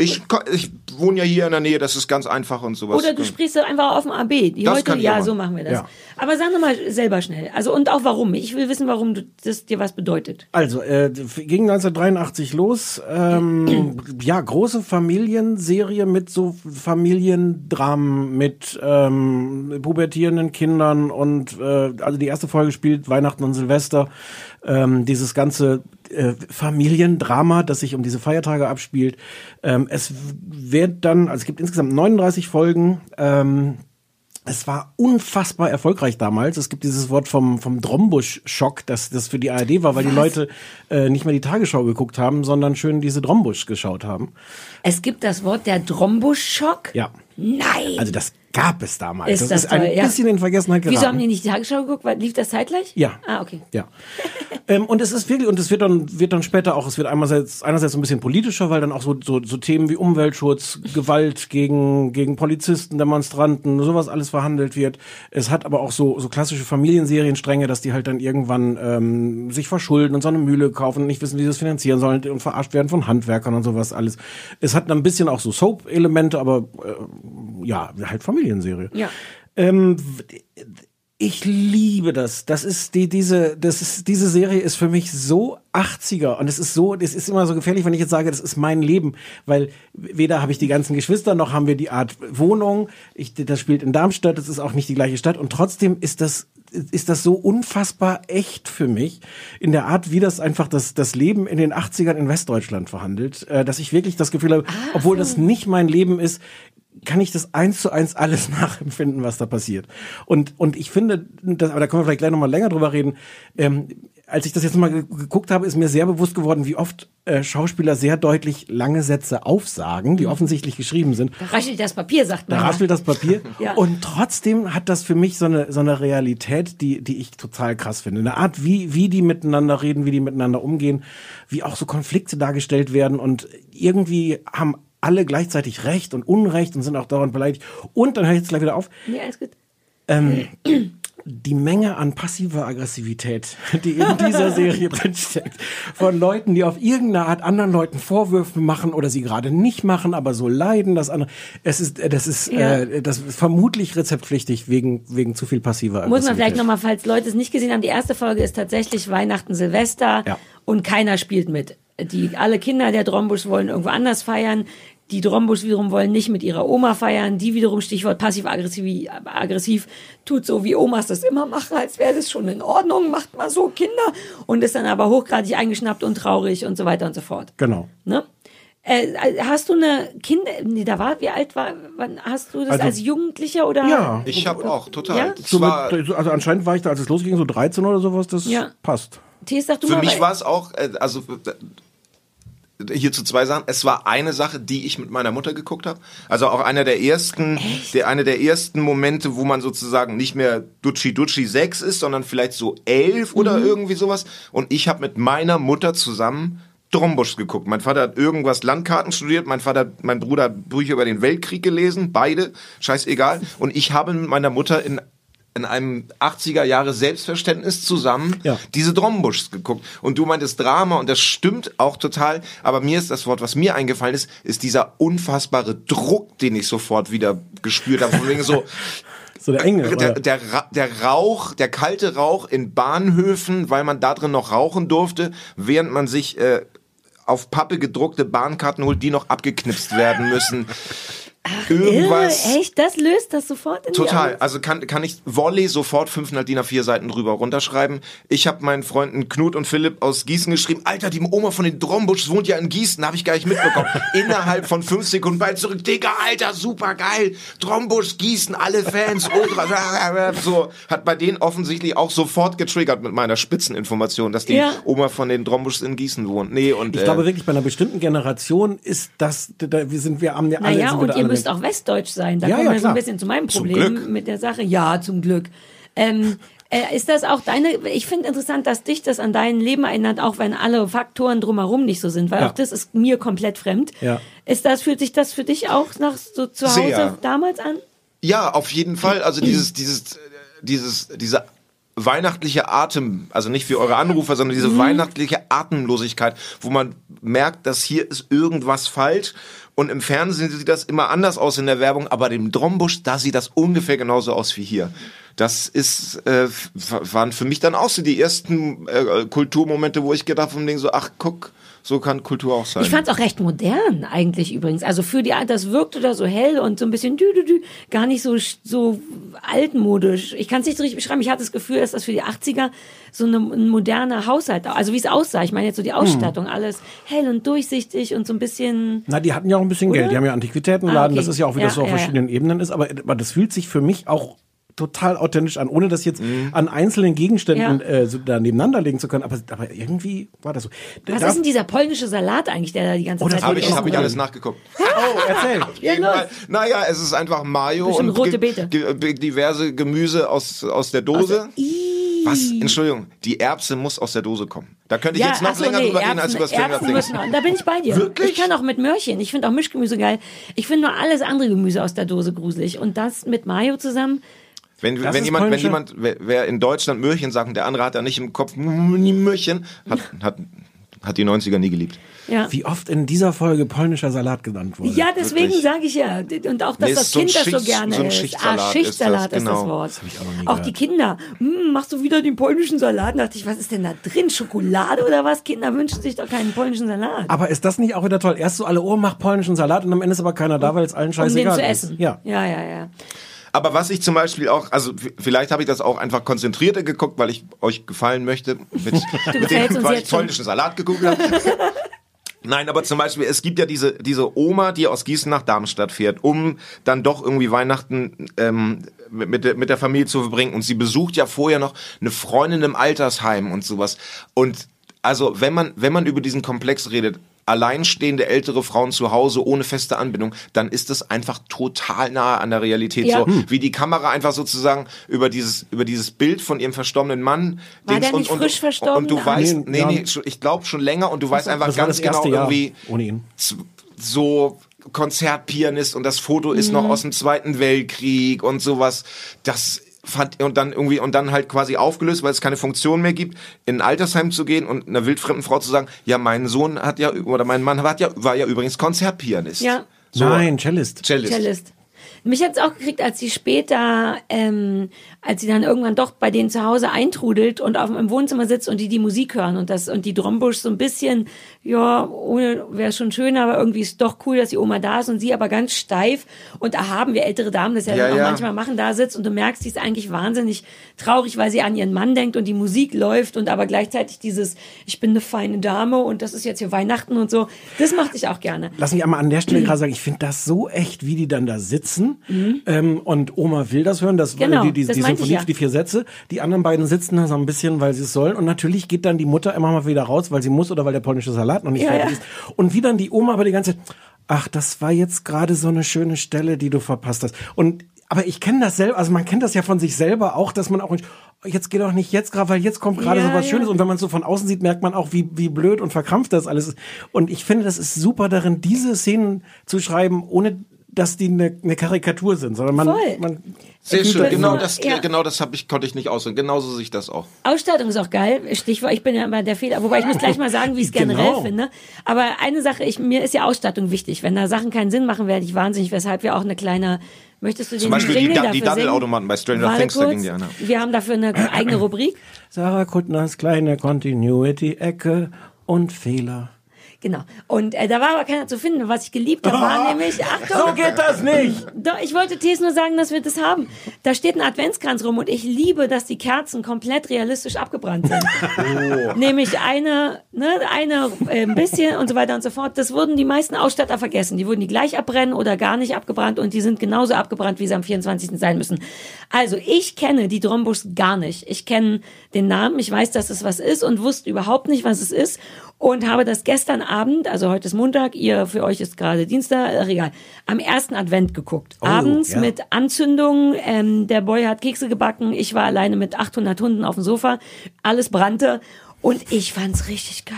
Ich, ich wohne ja hier in der Nähe, das ist ganz einfach und sowas. Oder du sprichst so einfach auf dem AB. Die Das heute, kann ich ja, auch so machen. wir das. Ja. Aber sag doch mal selber schnell. Also und auch warum. Ich will wissen, warum du, das dir was bedeutet. Also, äh, ging 1983 los. Ähm, ja, große Familienserie mit so Familiendramen, mit ähm, pubertierenden Kindern und äh, also die erste Folge spielt Weihnachten und Silvester. Ähm, dieses ganze äh, Familiendrama, das sich um diese Feiertage abspielt. Ähm, es wird dann, also es gibt insgesamt 39 Folgen. Ähm, es war unfassbar erfolgreich damals. Es gibt dieses Wort vom, vom Drombusch-Schock, das das für die ARD war, weil die Was? Leute äh, nicht mehr die Tagesschau geguckt haben, sondern schön diese Drombusch geschaut haben. Es gibt das Wort der Drombusch-Schock. Ja. Nein. Also das gab es damals. Ist das, das ist ein toll, ja. bisschen in Vergessenheit geraten. Wieso haben die nicht die Tagesschau geguckt? Lief das zeitgleich? Ja. Ah, okay. Ja. ähm, und es ist wirklich, und es wird dann, wird dann später auch, es wird einerseits, einerseits so ein bisschen politischer, weil dann auch so, so, so Themen wie Umweltschutz, Gewalt gegen, gegen Polizisten, Demonstranten, sowas alles verhandelt wird. Es hat aber auch so, so klassische Familienserienstränge, dass die halt dann irgendwann ähm, sich verschulden und so eine Mühle kaufen und nicht wissen, wie sie das finanzieren sollen und verarscht werden von Handwerkern und sowas alles. Es hat dann ein bisschen auch so Soap-Elemente, aber äh, ja, halt Familienserie. Ja. Ähm, ich liebe das. Das ist die, diese, das ist, diese Serie ist für mich so 80er und es ist so, es ist immer so gefährlich, wenn ich jetzt sage, das ist mein Leben, weil weder habe ich die ganzen Geschwister, noch haben wir die Art Wohnung. Ich, das spielt in Darmstadt, das ist auch nicht die gleiche Stadt und trotzdem ist das, ist das so unfassbar echt für mich in der Art, wie das einfach das, das Leben in den 80ern in Westdeutschland verhandelt, äh, dass ich wirklich das Gefühl habe, obwohl das nicht mein Leben ist, kann ich das eins zu eins alles nachempfinden, was da passiert. Und, und ich finde, das, aber da können wir vielleicht gleich nochmal länger drüber reden, ähm, als ich das jetzt nochmal geguckt habe, ist mir sehr bewusst geworden, wie oft äh, Schauspieler sehr deutlich lange Sätze aufsagen, die offensichtlich geschrieben sind. Da raschelt das Papier, sagt man. Da raschelt das Papier. Ja. Und trotzdem hat das für mich so eine, so eine Realität, die, die ich total krass finde. Eine Art, wie, wie die miteinander reden, wie die miteinander umgehen, wie auch so Konflikte dargestellt werden und irgendwie haben alle gleichzeitig Recht und Unrecht und sind auch dauernd beleidigt. Und dann höre ich jetzt gleich wieder auf. Ja, alles gut. Ähm, die Menge an passiver Aggressivität, die in dieser Serie drinsteckt, von Leuten, die auf irgendeine Art anderen Leuten Vorwürfe machen oder sie gerade nicht machen, aber so leiden, dass andere. Es ist, äh, das ist, Ja. äh, das ist vermutlich rezeptpflichtig wegen wegen zu viel passiver Muss man vielleicht Aggressivität. nochmal, falls Leute es nicht gesehen haben, die erste Folge ist tatsächlich Weihnachten, Silvester Ja. und keiner spielt mit. Die, alle Kinder der Drombusch wollen irgendwo anders feiern. Die Drombusch wiederum wollen nicht mit ihrer Oma feiern. Die wiederum, Stichwort passiv-aggressiv, aggressiv, tut so, wie Omas das immer machen, als wäre das schon in Ordnung, macht mal so Kinder. Und ist dann aber hochgradig eingeschnappt und traurig und so weiter und so fort. Genau. Ne? Äh, hast du eine Kinder, nee, da war, wie alt war, wann hast du das Also- als Jugendlicher oder? Ja. Ich habe auch total. Ja? So mit, also anscheinend war ich da, als es losging, so 13 oder sowas, das Ja. passt. Thies, sag du Für mal, mich war es auch, äh, also äh, hier zu zwei Sachen. Es war eine Sache, die ich mit meiner Mutter geguckt habe. Also auch einer der ersten, der eine der ersten Momente, wo man sozusagen nicht mehr Dutschi Dutschi 6 ist, sondern vielleicht so 11 oder Mhm. irgendwie sowas. Und ich habe mit meiner Mutter zusammen Drombusch geguckt. Mein Vater hat irgendwas Landkarten studiert, mein Vater, mein Bruder hat Bücher über den Weltkrieg gelesen, beide, scheißegal. Und ich habe mit meiner Mutter in in einem 80er Jahre Selbstverständnis zusammen Ja. diese Drombuschs geguckt. Und du meintest Drama und das stimmt auch total. Aber mir ist das Wort, was mir eingefallen ist, ist dieser unfassbare Druck, den ich sofort wieder gespürt habe. Von wegen so, So der Engel. der, der, der Rauch, der kalte Rauch in Bahnhöfen, weil man da drin noch rauchen durfte, während man sich äh, auf Pappe gedruckte Bahnkarten holt, die noch abgeknipst werden müssen. Irgendwas. Irre, echt? Das löst das sofort in Total. Also kann, kann ich Volley sofort 500 DIN A4 Seiten drüber runterschreiben. Ich habe meinen Freunden Knut und Philipp aus Gießen geschrieben. Alter, die Oma von den Drombuschs wohnt ja in Gießen. Habe ich gar nicht mitbekommen. Innerhalb von fünf Sekunden bei zurück. Digga, Alter, super geil. Drombusch, Gießen, alle Fans, ultra. So, hat bei denen offensichtlich auch sofort getriggert mit meiner Spitzeninformation, dass die Ja. Oma von den Drombuschs in Gießen wohnt. Nee, und Ich äh, glaube wirklich, bei einer bestimmten Generation ist das, da, wir sind wir am alle Naja, sind wir und da ihr mit. auch westdeutsch sein. Da Ja, kommen ja, wir so ein bisschen zu meinem Problem mit der Sache. Ja, zum Glück. Ähm, Äh, ist das auch deine, ich finde interessant, dass dich das an dein Leben erinnert, auch wenn alle Faktoren drumherum nicht so sind, weil Ja. auch das ist mir komplett fremd. Ja. Ist das, fühlt sich das für dich auch nach so zu Hause Sehr. damals an? Ja, auf jeden Fall. Also dieses, dieses, dieses, diese weihnachtliche Atem, also nicht wie eure Anrufer, sondern diese Mhm. weihnachtliche Atemlosigkeit, wo man merkt, dass hier ist irgendwas falsch. Und im Fernsehen sieht das immer anders aus in der Werbung, aber dem Drombusch, da sieht das ungefähr genauso aus wie hier. Das ist, äh, waren für mich dann auch so die ersten äh, Kulturmomente, wo ich gedacht habe, so, ach guck, so kann Kultur auch sein. Ich fand es auch recht modern eigentlich übrigens. Also für die das wirkte da so hell und so ein bisschen dü, dü, dü, gar nicht so so altmodisch. Ich kann es nicht so richtig beschreiben. Ich hatte das Gefühl, dass das für die 80er so eine, ein moderner Haushalt, also wie es aussah. Ich meine jetzt so die Ausstattung, alles hell und durchsichtig und so ein bisschen Na, die hatten ja auch ein bisschen Oder? Geld. Die haben ja Antiquitätenladen. Ah, okay. Das ist ja auch wieder Ja, so auf ja, ja. verschiedenen Ebenen ist. Aber, aber das fühlt sich für mich auch total authentisch an, ohne das jetzt an einzelnen Gegenständen Ja. äh, so da nebeneinander legen zu können. Aber, aber irgendwie war das so. Was Da- ist denn dieser polnische Salat eigentlich, der da die ganze Oh, das Zeit Habe ich, hab ich alles nachgeguckt. Oh, erzähl. Ja. Fall. Naja, es ist einfach Mayo und rote Beete. ge- diverse Gemüse aus, aus der Dose. Was? Entschuldigung, die Erbse muss aus der Dose kommen. Da könnte ich jetzt noch länger nee, drüber reden, als Erbsen- über Erbsen Things. müssen- Da bin ich bei dir. Wirklich? Ich kann auch mit Möhrchen. Ich finde auch Mischgemüse geil. Ich finde nur alles andere Gemüse aus der Dose gruselig. Und das mit Mayo zusammen. Wenn, Das wenn ist jemand, wenn jemand, wer, wer in Deutschland Möhrchen sagt und der andere hat da nicht im Kopf "Mm, Möhrchen, hat, hat, hat die 90er nie geliebt. Ja. Wie oft in dieser Folge polnischer Salat genannt wurde. Ja, deswegen sage ich ja. Und auch, dass Nee, das ist so Kind das so Schicht- gerne so ein isst. Schichtsalat ah, ist Schichtsalat das, ist das, genau. Wort. Das auch Auch die Kinder. Hm, machst du wieder den polnischen Salat? Da dachte ich, was ist denn da drin? Schokolade oder was? Kinder wünschen sich doch keinen polnischen Salat. Aber ist das nicht auch wieder toll? Erst so alle, oh, mach polnischen Salat und am Ende ist aber keiner da, weil es allen um den scheißegal zu ist. essen. Ja. ja, ja. ja. Aber was ich zum Beispiel auch, also vielleicht habe ich das auch einfach konzentrierter geguckt, weil ich euch gefallen möchte, mit, mit dem, weil ich polnischen Salat geguckt habe. Nein, aber zum Beispiel, es gibt ja diese, diese Oma, die aus Gießen nach Darmstadt fährt, um dann doch irgendwie Weihnachten ähm, mit, mit, der, mit der Familie zu verbringen. Und sie besucht ja vorher noch eine Freundin im Altersheim und sowas. Und also, wenn man, wenn man über diesen Komplex redet, alleinstehende ältere Frauen zu Hause ohne feste Anbindung, dann ist das einfach total nahe an der Realität. Ja. So Hm. wie die Kamera einfach sozusagen über dieses über dieses Bild von ihrem verstorbenen Mann. War Dings der nicht frisch verstorben? Und du Ah. weißt, Nee, nee, ich glaube schon länger und du weißt einfach ganz genau Jahr irgendwie ohne ihn. z- so Konzertpianist und das Foto ist Mhm. noch aus dem Zweiten Weltkrieg und sowas. Das fand und dann irgendwie und dann halt quasi aufgelöst, weil es keine Funktion mehr gibt, in ein Altersheim zu gehen und einer wildfremden Frau zu sagen, ja, mein Sohn hat ja oder mein Mann hat ja war ja übrigens Konzertpianist. Ja. So, Nein, Cellist. Cellist. Cellist. Mich hat's auch gekriegt, als sie später, ähm, als sie dann irgendwann doch bei denen zu Hause eintrudelt und auf, im Wohnzimmer sitzt und die die Musik hören und das und die Drombusch so ein bisschen, ja, ohne wäre schon schön, aber irgendwie ist doch cool, dass die Oma da ist und sie aber ganz steif und erhaben, wir ältere Damen das ja, Ja, dann auch ja. manchmal machen, da sitzt und du merkst, die ist eigentlich wahnsinnig traurig, weil sie an ihren Mann denkt und die Musik läuft und aber gleichzeitig dieses, ich bin eine feine Dame und das ist jetzt hier Weihnachten und so, das machte ich auch gerne. Lass mich einmal an der Stelle gerade sagen, ich finde das so echt, wie die dann da sitzen. Ähm, und Oma will das hören, das Mhm. Genau, die, die, das die Symphonie, ja. die vier Sätze. Die anderen beiden sitzen da so ein bisschen, weil sie es sollen. Und natürlich geht dann die Mutter immer mal wieder raus, weil sie muss oder weil der polnische Salat noch nicht Ja, fertig ja. ist. Und wie dann die Oma aber die ganze Zeit, ach, das war jetzt gerade so eine schöne Stelle, die du verpasst hast. Und aber ich kenne das selber, also man kennt das ja von sich selber auch, dass man auch nicht, oh, jetzt geh doch nicht jetzt gerade, weil jetzt kommt gerade Ja, so was ja. Schönes. Und wenn man es so von außen sieht, merkt man auch, wie, wie blöd und verkrampft das alles ist. Und ich finde, das ist super darin, diese Szenen zu schreiben, ohne dass die eine, eine Karikatur sind, sondern man, Voll. man Sehr schön, genau das, ja. genau das hab ich, konnte ich nicht ausdrücken. Genauso sehe ich das auch. Ausstattung ist auch geil. Stichwort, ich bin ja immer der Fehler. Wobei ich muss gleich mal sagen, wie ich es generell Genau. finde. Aber eine Sache, ich, mir ist ja Ausstattung wichtig. Wenn da Sachen keinen Sinn machen, werde ich wahnsinnig, weshalb wir auch eine kleine, möchtest du den Zum Beispiel die, Jingle Da- dafür die Daddelautomaten bei? Stranger Warte Things, da kurz. ging die an. Wir haben dafür eine eigene Rubrik. Sarah Kuttners kleine Continuity-Ecke und Fehler. Genau. Und äh, da war aber keiner zu finden. Was ich geliebt habe, war nämlich, Achtung. So geht das nicht! Doch, ich wollte Thies nur sagen, dass wir das haben. Da steht ein Adventskranz rum und ich liebe, dass die Kerzen komplett realistisch abgebrannt sind. Oh. Nämlich eine, ne, eine äh, ein bisschen und so weiter und so fort. Das wurden die meisten Ausstatter vergessen. Die wurden die gleich abbrennen oder gar nicht abgebrannt und die sind genauso abgebrannt, wie sie am 24. sein müssen. Also ich kenne die Drombuschs gar nicht. Ich kenne den Namen, ich weiß, dass es was ist und wusste überhaupt nicht, was es ist. Und habe das gestern Abend, also heute ist Montag, ihr für euch ist gerade Dienstag, ach egal, am ersten Advent geguckt. Oh, Abends ja. mit Anzündung, ähm, der Boy hat Kekse gebacken, ich war alleine mit 800 Hunden auf dem Sofa, alles brannte und ich fand's richtig geil.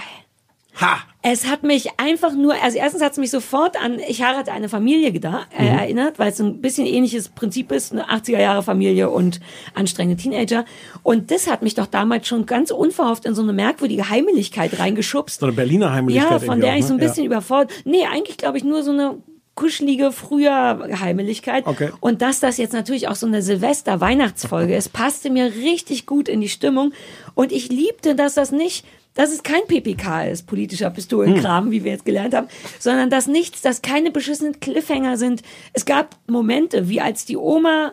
Ha! Es hat mich einfach nur, also erstens hat es mich sofort an Ich heirate eine Familie gedacht, äh, Mhm. erinnert, weil es so ein bisschen ähnliches Prinzip ist, eine 80er Jahre Familie und anstrengende Teenager. Und das hat mich doch damals schon ganz unverhofft in so eine merkwürdige Heimeligkeit reingeschubst. So eine Berliner Heimlichkeit. Ja, von der auch, ich so ein ne? bisschen überfordert. Nee, eigentlich glaube ich nur so eine kuschelige früher Heimeligkeit. Okay. Und dass das jetzt natürlich auch so eine Silvester-Weihnachtsfolge ist, passte mir richtig gut in die Stimmung. Und ich liebte, dass das nicht, dass es kein PPK ist, politischer Pistolenkram, wie wir jetzt gelernt haben, sondern dass nichts, dass keine beschissenen Cliffhanger sind. Es gab Momente, wie als die Oma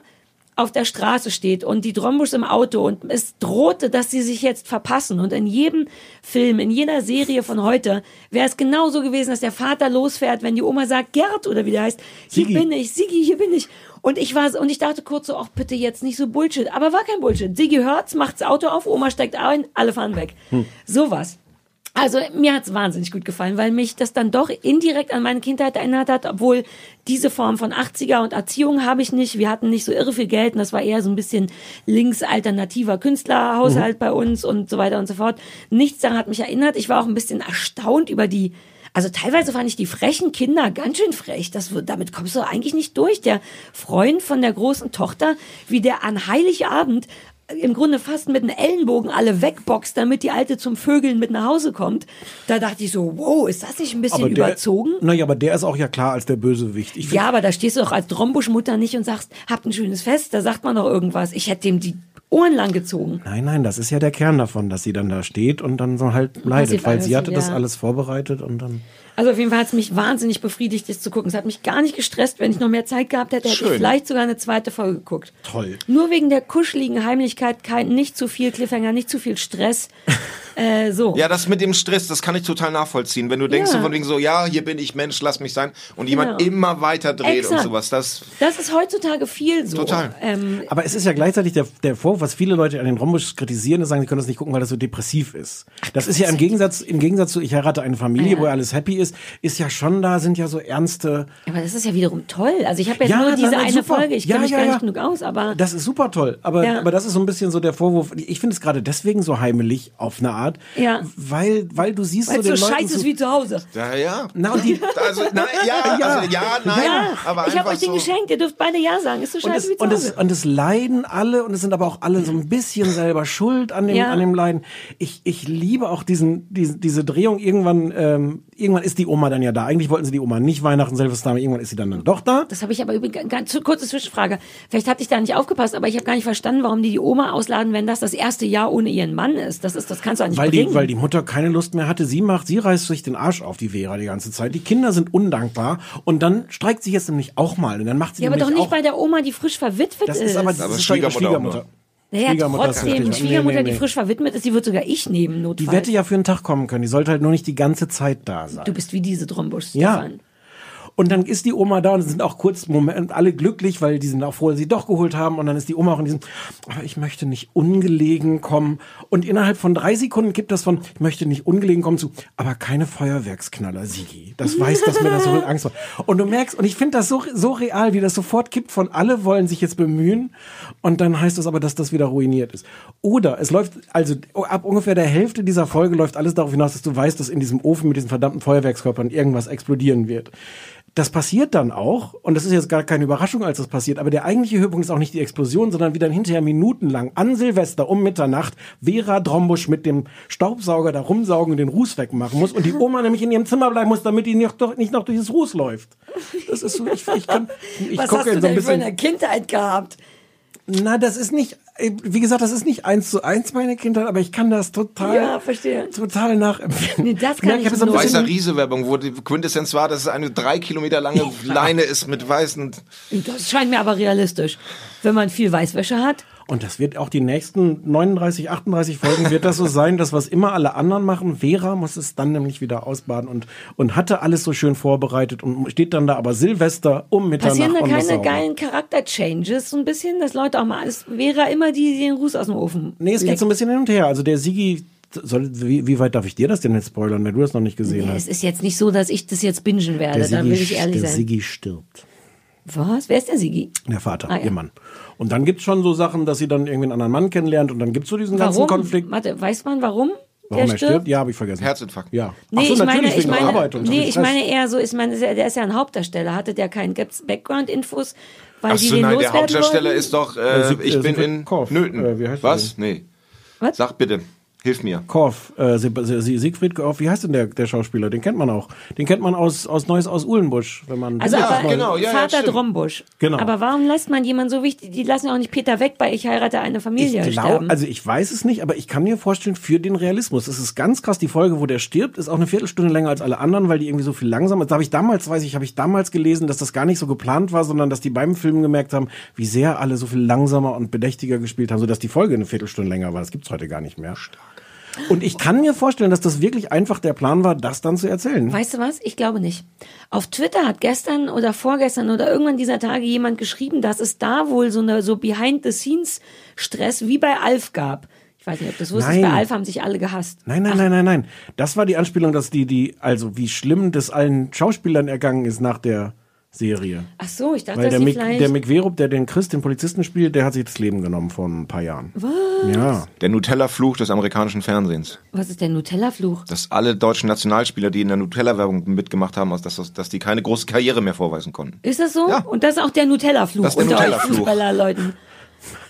auf der Straße steht und die Drombusch im Auto und es drohte, dass sie sich jetzt verpassen. Und in jedem Film, in jeder Serie von heute wäre es genauso gewesen, dass der Vater losfährt, wenn die Oma sagt, Gerd oder wie der heißt, hier Sigi. bin ich, Sigi, hier bin ich. Und ich war und ich dachte kurz so, ach bitte jetzt nicht so Bullshit. Aber war kein Bullshit. Sigi hört's, macht's Auto auf, Oma steigt ein, alle fahren weg. Sowas. Also mir hat's wahnsinnig gut gefallen, weil mich das dann doch indirekt an meine Kindheit erinnert hat, obwohl diese Form von 80er und Erziehung habe ich nicht. Wir hatten nicht so irre viel Geld und das war eher so ein bisschen links-alternativer Künstlerhaushalt bei uns und so weiter und so fort. Nichts daran hat mich erinnert. Ich war auch ein bisschen erstaunt über die also teilweise fand ich die frechen Kinder ganz schön frech. Das, damit kommst du eigentlich nicht durch. Der Freund von der großen Tochter, wie der an Heiligabend im Grunde fast mit einem Ellenbogen alle wegboxt, damit die Alte zum Vögeln mit nach Hause kommt. Da dachte ich so, wow, ist das nicht ein bisschen Aber der, überzogen? Naja, aber der ist auch ja klar als der Bösewicht. Ja, aber da stehst du doch als Drombuschmutter nicht und sagst, habt ein schönes Fest, da sagt man doch irgendwas. Ich hätte dem die Ohren lang gezogen. Nein, nein, das ist ja der Kern davon, dass sie dann da steht und dann so halt leidet, weil sie hatte das ja. alles vorbereitet und dann. Also auf jeden Fall hat es mich wahnsinnig befriedigt, das zu gucken. Es hat mich gar nicht gestresst. Wenn ich noch mehr Zeit gehabt hätte, hätte Schön. ich vielleicht sogar eine zweite Folge geguckt. Toll. Nur wegen der kuscheligen Heimlichkeit, kein, nicht zu viel Cliffhanger, nicht zu viel Stress. äh, so. Ja, das mit dem Stress, das kann ich total nachvollziehen. Wenn du denkst Ja. so von wegen so, ja, hier bin ich Mensch, lass mich sein. Und jemand Genau. immer weiter dreht und Exakt. sowas. Das, Das ist heutzutage viel so. Total. Ähm, Aber es ist ja gleichzeitig der, der Vorwurf, was viele Leute an den Rombusch kritisieren, ist sagen, sie können das nicht gucken, weil das so depressiv ist. Das ist ja im Gegensatz, im Gegensatz zu Ich heirate eine Familie, Ah, ja. wo alles happy ist, ist ja schon da, sind ja so ernste, aber das ist ja wiederum toll. Also ich habe jetzt Ja, nur diese nein, eine super. Folge. Ich Ja, kenne mich ja, gar ja. nicht genug aus, aber Das ist super toll, aber, Ja. aber das ist so ein bisschen so der Vorwurf. Ich finde es gerade deswegen so heimelig auf eine Art, Ja. weil, weil du siehst weil so es den so Leuten scheiße ist so, wie zu Hause. ja, ja. na, und die, Also, na, ja, Ja. Also, ja, nein, Ja, aber ich habe euch den so. geschenkt. Ihr dürft beide Ja sagen. Ist so und scheiße es, wie zu und, es, Hause. und es leiden alle und es sind aber auch alle so ein bisschen selber schuld an dem, Ja. an dem Leiden. Ich, ich liebe auch diesen, diesen, diese Drehung. Irgendwann, ähm, irgendwann ist die Oma dann ja da. Eigentlich wollten sie die Oma nicht Weihnachten, Silvester, aber irgendwann ist sie dann, dann doch da. Das habe ich aber übrigens ganz kurze Zwischenfrage. Vielleicht hatte ich da nicht aufgepasst, aber ich habe gar nicht verstanden, warum die die Oma ausladen, wenn das das erste Jahr ohne ihren Mann ist. Das ist, das kannst du auch nicht Weil bringen. die, weil die Mutter keine Lust mehr hatte. Sie macht, sie reißt sich den Arsch auf, die Vera, die ganze Zeit. Die Kinder sind undankbar. Und dann streikt sie jetzt nämlich auch mal. Und dann macht sie ja, aber doch nicht auch, bei der Oma, die frisch verwitwet Das ist. aber, das Aber ist Schwiegermutter naja, Schwiegermutter ist trotzdem, die Schwiegermutter, Nee, nee, die nee. frisch verwidmet ist, die wird sogar ich nehmen, Die notfalls. hätte ja für einen Tag kommen können. Die sollte halt nur nicht die ganze Zeit da sein. Du bist wie diese Drombusch, Ja. Und dann ist die Oma da und sind auch kurz Moment alle glücklich, weil die sind auch froh, dass sie doch geholt haben. Und dann ist die Oma auch in diesem, aber ich möchte nicht ungelegen kommen. Und innerhalb von drei Sekunden gibt das von, ich möchte nicht ungelegen kommen zu, aber keine Feuerwerksknaller, Sigi. Das weiß, dass mir das so viel Angst macht. Und du merkst, und ich finde das so, so real, wie das sofort kippt von alle wollen sich jetzt bemühen. Und dann heißt es aber, dass das wieder ruiniert ist. Oder es läuft, also ab ungefähr der Hälfte dieser Folge läuft alles darauf hinaus, dass du weißt, dass in diesem Ofen mit diesen verdammten Feuerwerkskörpern irgendwas explodieren wird. Das passiert dann auch, und das ist jetzt gar keine Überraschung, als das passiert, aber der eigentliche Höhepunkt ist auch nicht die Explosion, sondern wie dann hinterher minutenlang an Silvester um Mitternacht Vera Drombusch mit dem Staubsauger da rumsaugen und den Ruß wegmachen muss und die Oma nämlich in ihrem Zimmer bleiben muss, damit die nicht, doch, nicht noch durch das Ruß läuft. Das ist so, ich, ich kann, ich Was gucke hast du so ein denn für bisschen, eine Kindheit gehabt? na, das ist nicht, wie gesagt, das ist nicht eins zu eins meine Kindheit, aber ich kann das total, Ja, verstehe. total nachempfinden. Nee, das Ich kann ich habe so ein nur. bisschen- Weißer Riese-Werbung, wo die Quintessenz war, dass es eine drei Kilometer lange Leine ist mit weißen. Das scheint mir aber realistisch. Wenn man viel Weißwäsche hat. Und das wird auch die nächsten 39, 38 Folgen wird das so sein, dass was immer alle anderen machen, Vera muss es dann nämlich wieder ausbaden und, und hatte alles so schön vorbereitet und steht dann da aber Silvester um Mitternacht Passieren da keine geilen Charakter-Changes? So ein bisschen, dass Leute auch mal, es wäre immer die, die den Ruß aus dem Ofen. Nee, es geht so ein bisschen hin und her. Also der Sigi soll, wie, wie weit darf ich dir das denn jetzt spoilern, wenn du das noch nicht gesehen Nee, hast? es ist jetzt nicht so, dass ich das jetzt bingen werde, der dann will ich ehrlich der sein. Siggi stirbt. Was? Wer ist der Sigi? Der Vater, Ah, ja. ihr Mann. Und dann gibt's schon so Sachen, dass sie dann irgendwie einen anderen Mann kennenlernt und dann gibt's so diesen ganzen Warum? Konflikt. Warte, weiß man warum? Warum er stirbt? Ja, habe ich vergessen. Herzinfarkt. Ja. Nee, Ach so, ich meine, natürlich ich wegen der meine, Arbeit und so nee, ich meine eher so, ich meine, der ist ja ein Hauptdarsteller. Hatte der keinen, gibt's Background-Infos? Weil die Achso, den nein, der Hauptdarsteller wollten? ist doch, Äh, ich äh, bin in. Nöten. Äh, wie heißt Was? Nee. Sag bitte. Hilf mir. Korff, äh, Sie- Sie- Siegfried Korff, wie heißt denn der, der Schauspieler? Den kennt man auch. Den kennt man aus, aus Neues aus Uhlenbusch, wenn man. Also aber genau, ja, ja, Vater stimmt. Drombusch. Genau. Aber warum lässt man jemanden so wichtig, die lassen ja auch nicht Peter weg bei Ich heirate eine Familie Ich sterben. glaube, also ich weiß es nicht, aber ich kann mir vorstellen, für den Realismus. Es ist ganz krass, die Folge, wo der stirbt, ist auch eine Viertelstunde länger als alle anderen, weil die irgendwie so viel langsamer ist. Da habe ich damals, weiß ich, habe ich damals gelesen, dass das gar nicht so geplant war, sondern dass die beim Filmen gemerkt haben, wie sehr alle so viel langsamer und bedächtiger gespielt haben, sodass die Folge eine Viertelstunde länger war. Das gibt's heute gar nicht mehr. Und ich kann mir vorstellen, dass das wirklich einfach der Plan war, das dann zu erzählen. Weißt du was? Ich glaube nicht. Auf Twitter hat gestern oder vorgestern oder irgendwann dieser Tage jemand geschrieben, dass es da wohl so eine so Behind-the-Scenes-Stress wie bei Alf gab. Ich weiß nicht, ob du das wusstest. Nein. Bei Alf haben sich alle gehasst. Nein, nein, nein, nein, nein. Das war die Anspielung, dass die, die, also wie schlimm das allen Schauspielern ergangen ist nach der Serie. Ach so, ich dachte, Weil dass der sie Mick, vielleicht... der Mick Verup, der den Chris, den Polizisten spielt, der hat sich das Leben genommen vor ein paar Jahren. Was? Ja. Der Nutella-Fluch des amerikanischen Fernsehens. Was ist der Nutella-Fluch? Dass alle deutschen Nationalspieler, die in der Nutella-Werbung mitgemacht haben, dass, dass, dass die keine große Karriere mehr vorweisen konnten. Ist das so? Und das ist auch der Nutella-Fluch unter euch Nutella-Fluch. Fußballerleuten.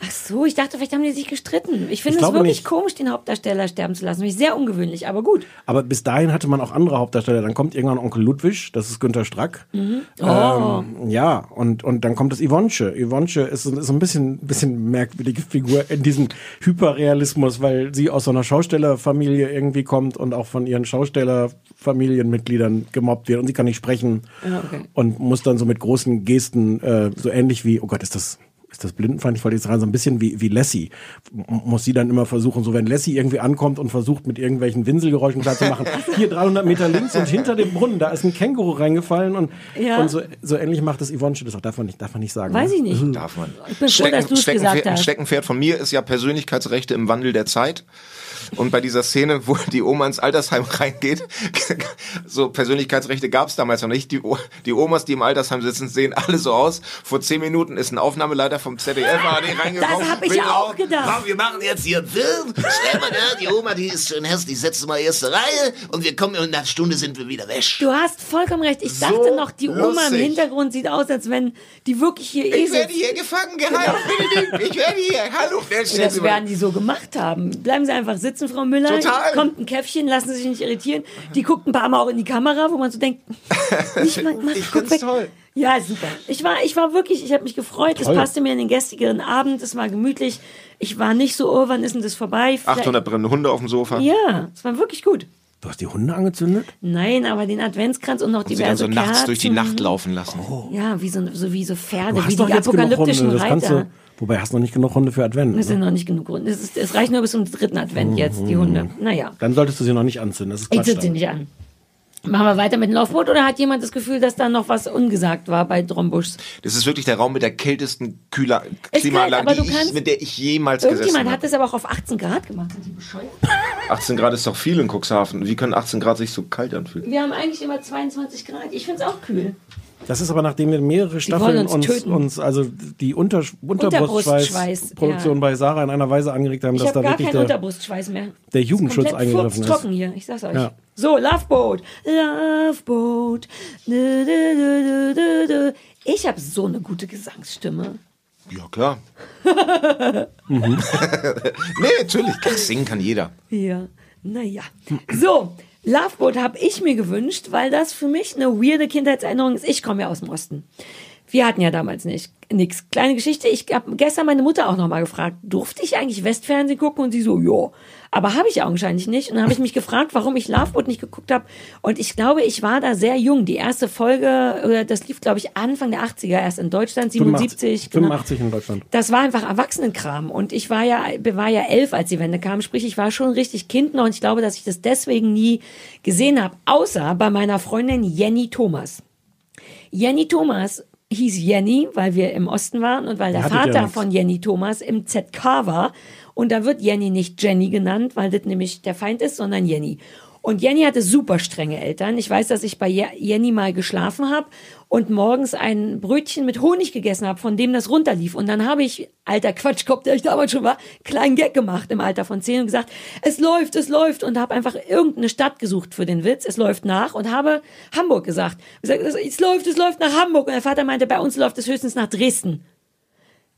Ach so, ich dachte, vielleicht haben die sich gestritten. Ich finde es wirklich nicht. komisch, den Hauptdarsteller sterben zu lassen. Finde ich sehr ungewöhnlich, aber gut. Aber bis dahin hatte man auch andere Hauptdarsteller. Dann kommt irgendwann Onkel Ludwig, das ist Günter Strack. Mhm. Oh. Ähm, ja, und, und dann kommt das Yvonche. Yvonche ist, so- ist so ein bisschen, bisschen merkwürdige Figur in diesem Hyperrealismus, weil sie aus so einer Schaustellerfamilie irgendwie kommt und auch von ihren Schaustellerfamilienmitgliedern gemobbt wird und sie kann nicht sprechen Ja, okay. und muss dann so mit großen Gesten, äh, so ähnlich wie, oh Gott, ist das, ist das blindenfeindlich, wollte ich jetzt rein, so ein bisschen wie, wie Lassie. M muss sie dann immer versuchen, so wenn Lassie irgendwie ankommt und versucht mit irgendwelchen Winselgeräuschen klar zu machen, hier 300 Meter links und hinter dem Brunnen, da ist ein Känguru reingefallen und, Ja. und so, so ähnlich macht das Yvonne, das darf man nicht, darf man nicht sagen. Weiß ne? ich nicht. Darf man. Ich bin froh, dass du es gesagt Steckenpferd, hast. Steckenpferd von mir ist ja Persönlichkeitsrechte im Wandel der Zeit. Und bei dieser Szene, wo die Oma ins Altersheim reingeht, so Persönlichkeitsrechte gab es damals noch nicht. Die, die Omas, die im Altersheim sitzen, sehen alle so aus. Vor zehn Minuten ist ein Aufnahmeleiter vom ZDF ARD reingekommen. Das hab ich will auch gedacht. Komm, wir machen jetzt hier einen Film. Stell mal da, die Oma, die ist schön hässlich, setz mal erste Reihe und wir kommen in einer Stunde sind wir wieder weg. Du hast vollkommen recht. Ich dachte So noch, die Oma im lustig. Hintergrund sieht aus, als wenn die wirklich hier eh Ich werde sitzt. hier gefangen gehalten, Benedikt. Ich werde hier. Hallo. Das werden die so gemacht haben. Bleiben Sie einfach sitzen, Frau Müller. Total. Kommt ein Käffchen, lassen Sie sich nicht irritieren. Die guckt ein paar Mal auch in die Kamera, wo man so denkt, nicht mal, mach, Ich guck find's weg. toll. Ja, super. Ich war, ich war wirklich, ich habe mich gefreut. Es Toll. passte mir in den gestrigen Abend. Es war gemütlich. Ich war nicht so, oh, wann ist denn das vorbei? Vielleicht- 800 brennende Hunde auf dem Sofa. Ja, es war wirklich gut. Du hast die Hunde angezündet? Nein, aber den Adventskranz und noch Und sie dann diverse so nachts Kerzen. durch die Nacht laufen lassen. Ja, wie so, so wie so Pferde, Du wie hast doch die jetzt genug Hunde, apokalyptischen kannst Reiter. Du, wobei hast noch nicht genug Hunde für Advent. Das sind Ne? noch nicht genug Hunde. Es, ist, es reicht nur bis zum dritten Advent jetzt, die Hunde. Naja, Dann solltest du sie noch nicht anzünden. Das ist ich zünd sie nicht an. Machen wir weiter mit dem Laufboot oder hat jemand das Gefühl, dass da noch was ungesagt war bei Drombuschs? Das ist wirklich der Raum mit der kältesten Kühler Klimaanlage, kalt, du ich, mit der ich jemals gesessen Irgendjemand hat habe. das aber auch auf 18 Grad gemacht. Sind die bescheuert? 18 Grad ist doch viel in Cuxhaven. Wie können 18 Grad sich so kalt anfühlen? Wir haben eigentlich immer 22 Grad. Ich finde es auch kühl. Das ist aber nachdem wir mehrere Staffeln uns uns, uns, also die Unter Unterbrustschweiß, Unterbrustschweiß-Produktion ja. bei Sarah in einer Weise angeregt haben, Ich dass habe da gar wirklich keinen der, Unterbrustschweiß mehr. der Jugendschutz eingegriffen ist. trocken hier, ich sag's euch. Ja. So, Loveboat. Loveboat. Ich habe so eine gute Gesangsstimme. Ja, klar. nee, natürlich. Singen kann jeder. Ja, naja. So, Loveboat habe ich mir gewünscht, weil das für mich eine weirde Kindheitserinnerung ist. Ich komme ja aus dem Osten. Wir hatten ja damals nicht nix. Kleine Geschichte, ich habe gestern meine Mutter auch nochmal gefragt, durfte ich eigentlich Westfernsehen gucken? Und sie so, ja. Aber habe ich augenscheinlich nicht. Und dann habe ich mich gefragt, warum ich Loveboat nicht geguckt habe. Und ich glaube, ich war da sehr jung. Die erste Folge, oder das lief, glaube ich, Anfang der 80er erst in Deutschland, 77. 85, genau. 85 in Deutschland. Das war einfach Erwachsenenkram. Und ich war ja, war ja elf, als die Wende kam. Sprich, ich war schon richtig Kind noch. Und ich glaube, dass ich das deswegen nie gesehen habe. Außer bei meiner Freundin Jenny Thomas. Jenny Thomas hieß Jenny, weil wir im Osten waren und weil der Hattet Vater nix. von Jenny Thomas im ZK war Und da wird Jenny nicht Jenny genannt, weil das nämlich der Feind ist, sondern Jenny. Und Jenny hatte super strenge Eltern. Ich weiß, dass ich bei Je- Jenny mal geschlafen habe und morgens ein Brötchen mit Honig gegessen habe, von dem das runterlief. Und dann habe ich, alter Quatschkopf, der ich damals schon war, kleinen Gag gemacht im Alter von zehn und gesagt, es läuft, es läuft. Und habe einfach irgendeine Stadt gesucht für den Witz. Es läuft nach und habe Hamburg gesagt. gesagt es, es läuft, es läuft nach Hamburg. Und der Vater meinte, bei uns läuft es höchstens nach Dresden.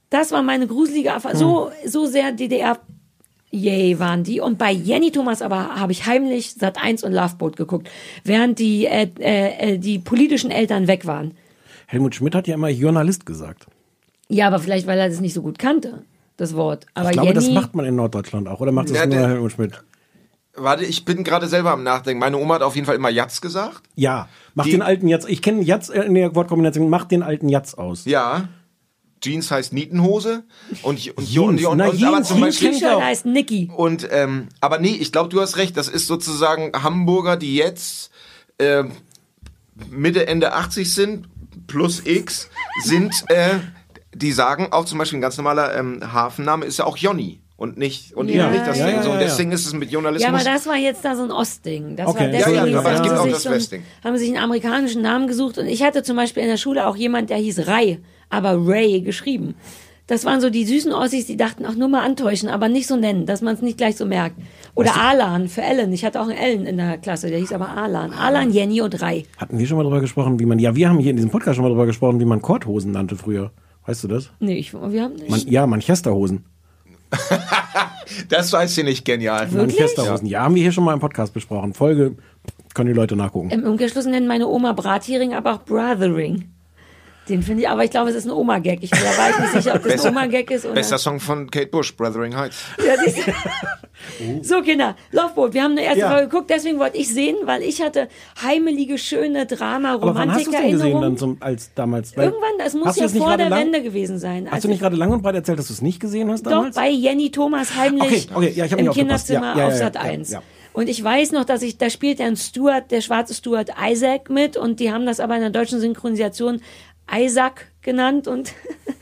Das war meine gruselige Erfahrung. So, so sehr DDR Yay waren die. Und bei Jenny Thomas aber habe ich heimlich Sat 1 und Loveboat geguckt, während die, äh, äh, äh, die politischen Eltern weg waren. Helmut Schmidt hat ja immer Journalist gesagt. Ja, aber vielleicht, weil er das nicht so gut kannte, das Wort. Aber ich glaube, Jenny, das macht man in Norddeutschland auch. Oder macht das Ja, nur der- Helmut Schmidt? Warte, ich bin gerade selber am Nachdenken. Meine Oma hat auf jeden Fall immer Jatz gesagt. Ja, mach Die- den alten Jatz. Ich kenne Jatz in der Wortkombination. Mach den alten Jatz aus. Ja. Jeans heißt Nietenhose und und und, Jeans, und, und, na, und aber Jeans, zum Jeans Beispiel auch. heißt Niki. Und ähm, aber nee, ich glaube, du hast recht. Das ist sozusagen Hamburger, die jetzt äh, Mitte Ende 80 sind plus X sind, äh, die sagen auch zum Beispiel ein ganz normaler ähm, Hafenname ist ja auch Jonny und nicht und Ja, nicht das ja, Ding. ja, so, und ja. deswegen ist es mit Ja, Journalismus. aber das war jetzt da so ein Ostding. Das Okay. war Ja, deswegen ja, aber es haben gibt sie auch sich das so Westding. haben sich einen amerikanischen Namen gesucht und ich hatte zum Beispiel in der Schule auch jemand, der hieß Ray, aber Ray geschrieben. Das waren so die süßen Ossis, die dachten, ach nur mal antäuschen, aber nicht so nennen, dass man es nicht gleich so merkt. Oder Alan für Ellen. Ich hatte auch einen Ellen in der Klasse, der hieß aber Alan. Alan, Jenny und Ray. Hatten wir schon mal drüber gesprochen, wie man, ja, wir haben hier in diesem Podcast schon mal drüber gesprochen, wie man Korthosen nannte früher. Weißt du das? Nee, ich, wir haben nicht. Man, ja, Manchesterhosen. das weiß ich nicht genial. Manchesterhosen. Ja, haben wir hier schon mal im Podcast besprochen. Folge, können die Leute nachgucken. Im Umkehrschluss nennen meine Oma Brathering, aber auch Brothering. Den finde ich, aber ich glaube, es ist ein Oma-Gag. Ich, da war ich nicht sicher, ob das ein Oma-Gag ist oder. Bester Song von Kate Bush, Brothering Heights. Ja, siehst du? So, Kinder, Loveboat, wir haben eine erste Ja. Folge geguckt, deswegen wollte ich sehen, weil ich hatte heimelige, schöne Drama, Aber wann hast du es denn gesehen dann zum, als damals? Weil- Irgendwann, das muss ja nicht vor der lang- Wende gewesen sein. Hast du nicht ich- gerade lang und breit erzählt, dass du es nicht gesehen hast Doch, damals? bei Jenny Thomas heimlich Okay, okay, ja, ich im nicht. Kinderzimmer Ja, ja, auf Sat ja, 1. ja. Und ich weiß noch, dass ich, da spielt ja ein Stuart, der schwarze Stuart Isaac mit und die haben das aber in der deutschen Synchronisation Isaac genannt und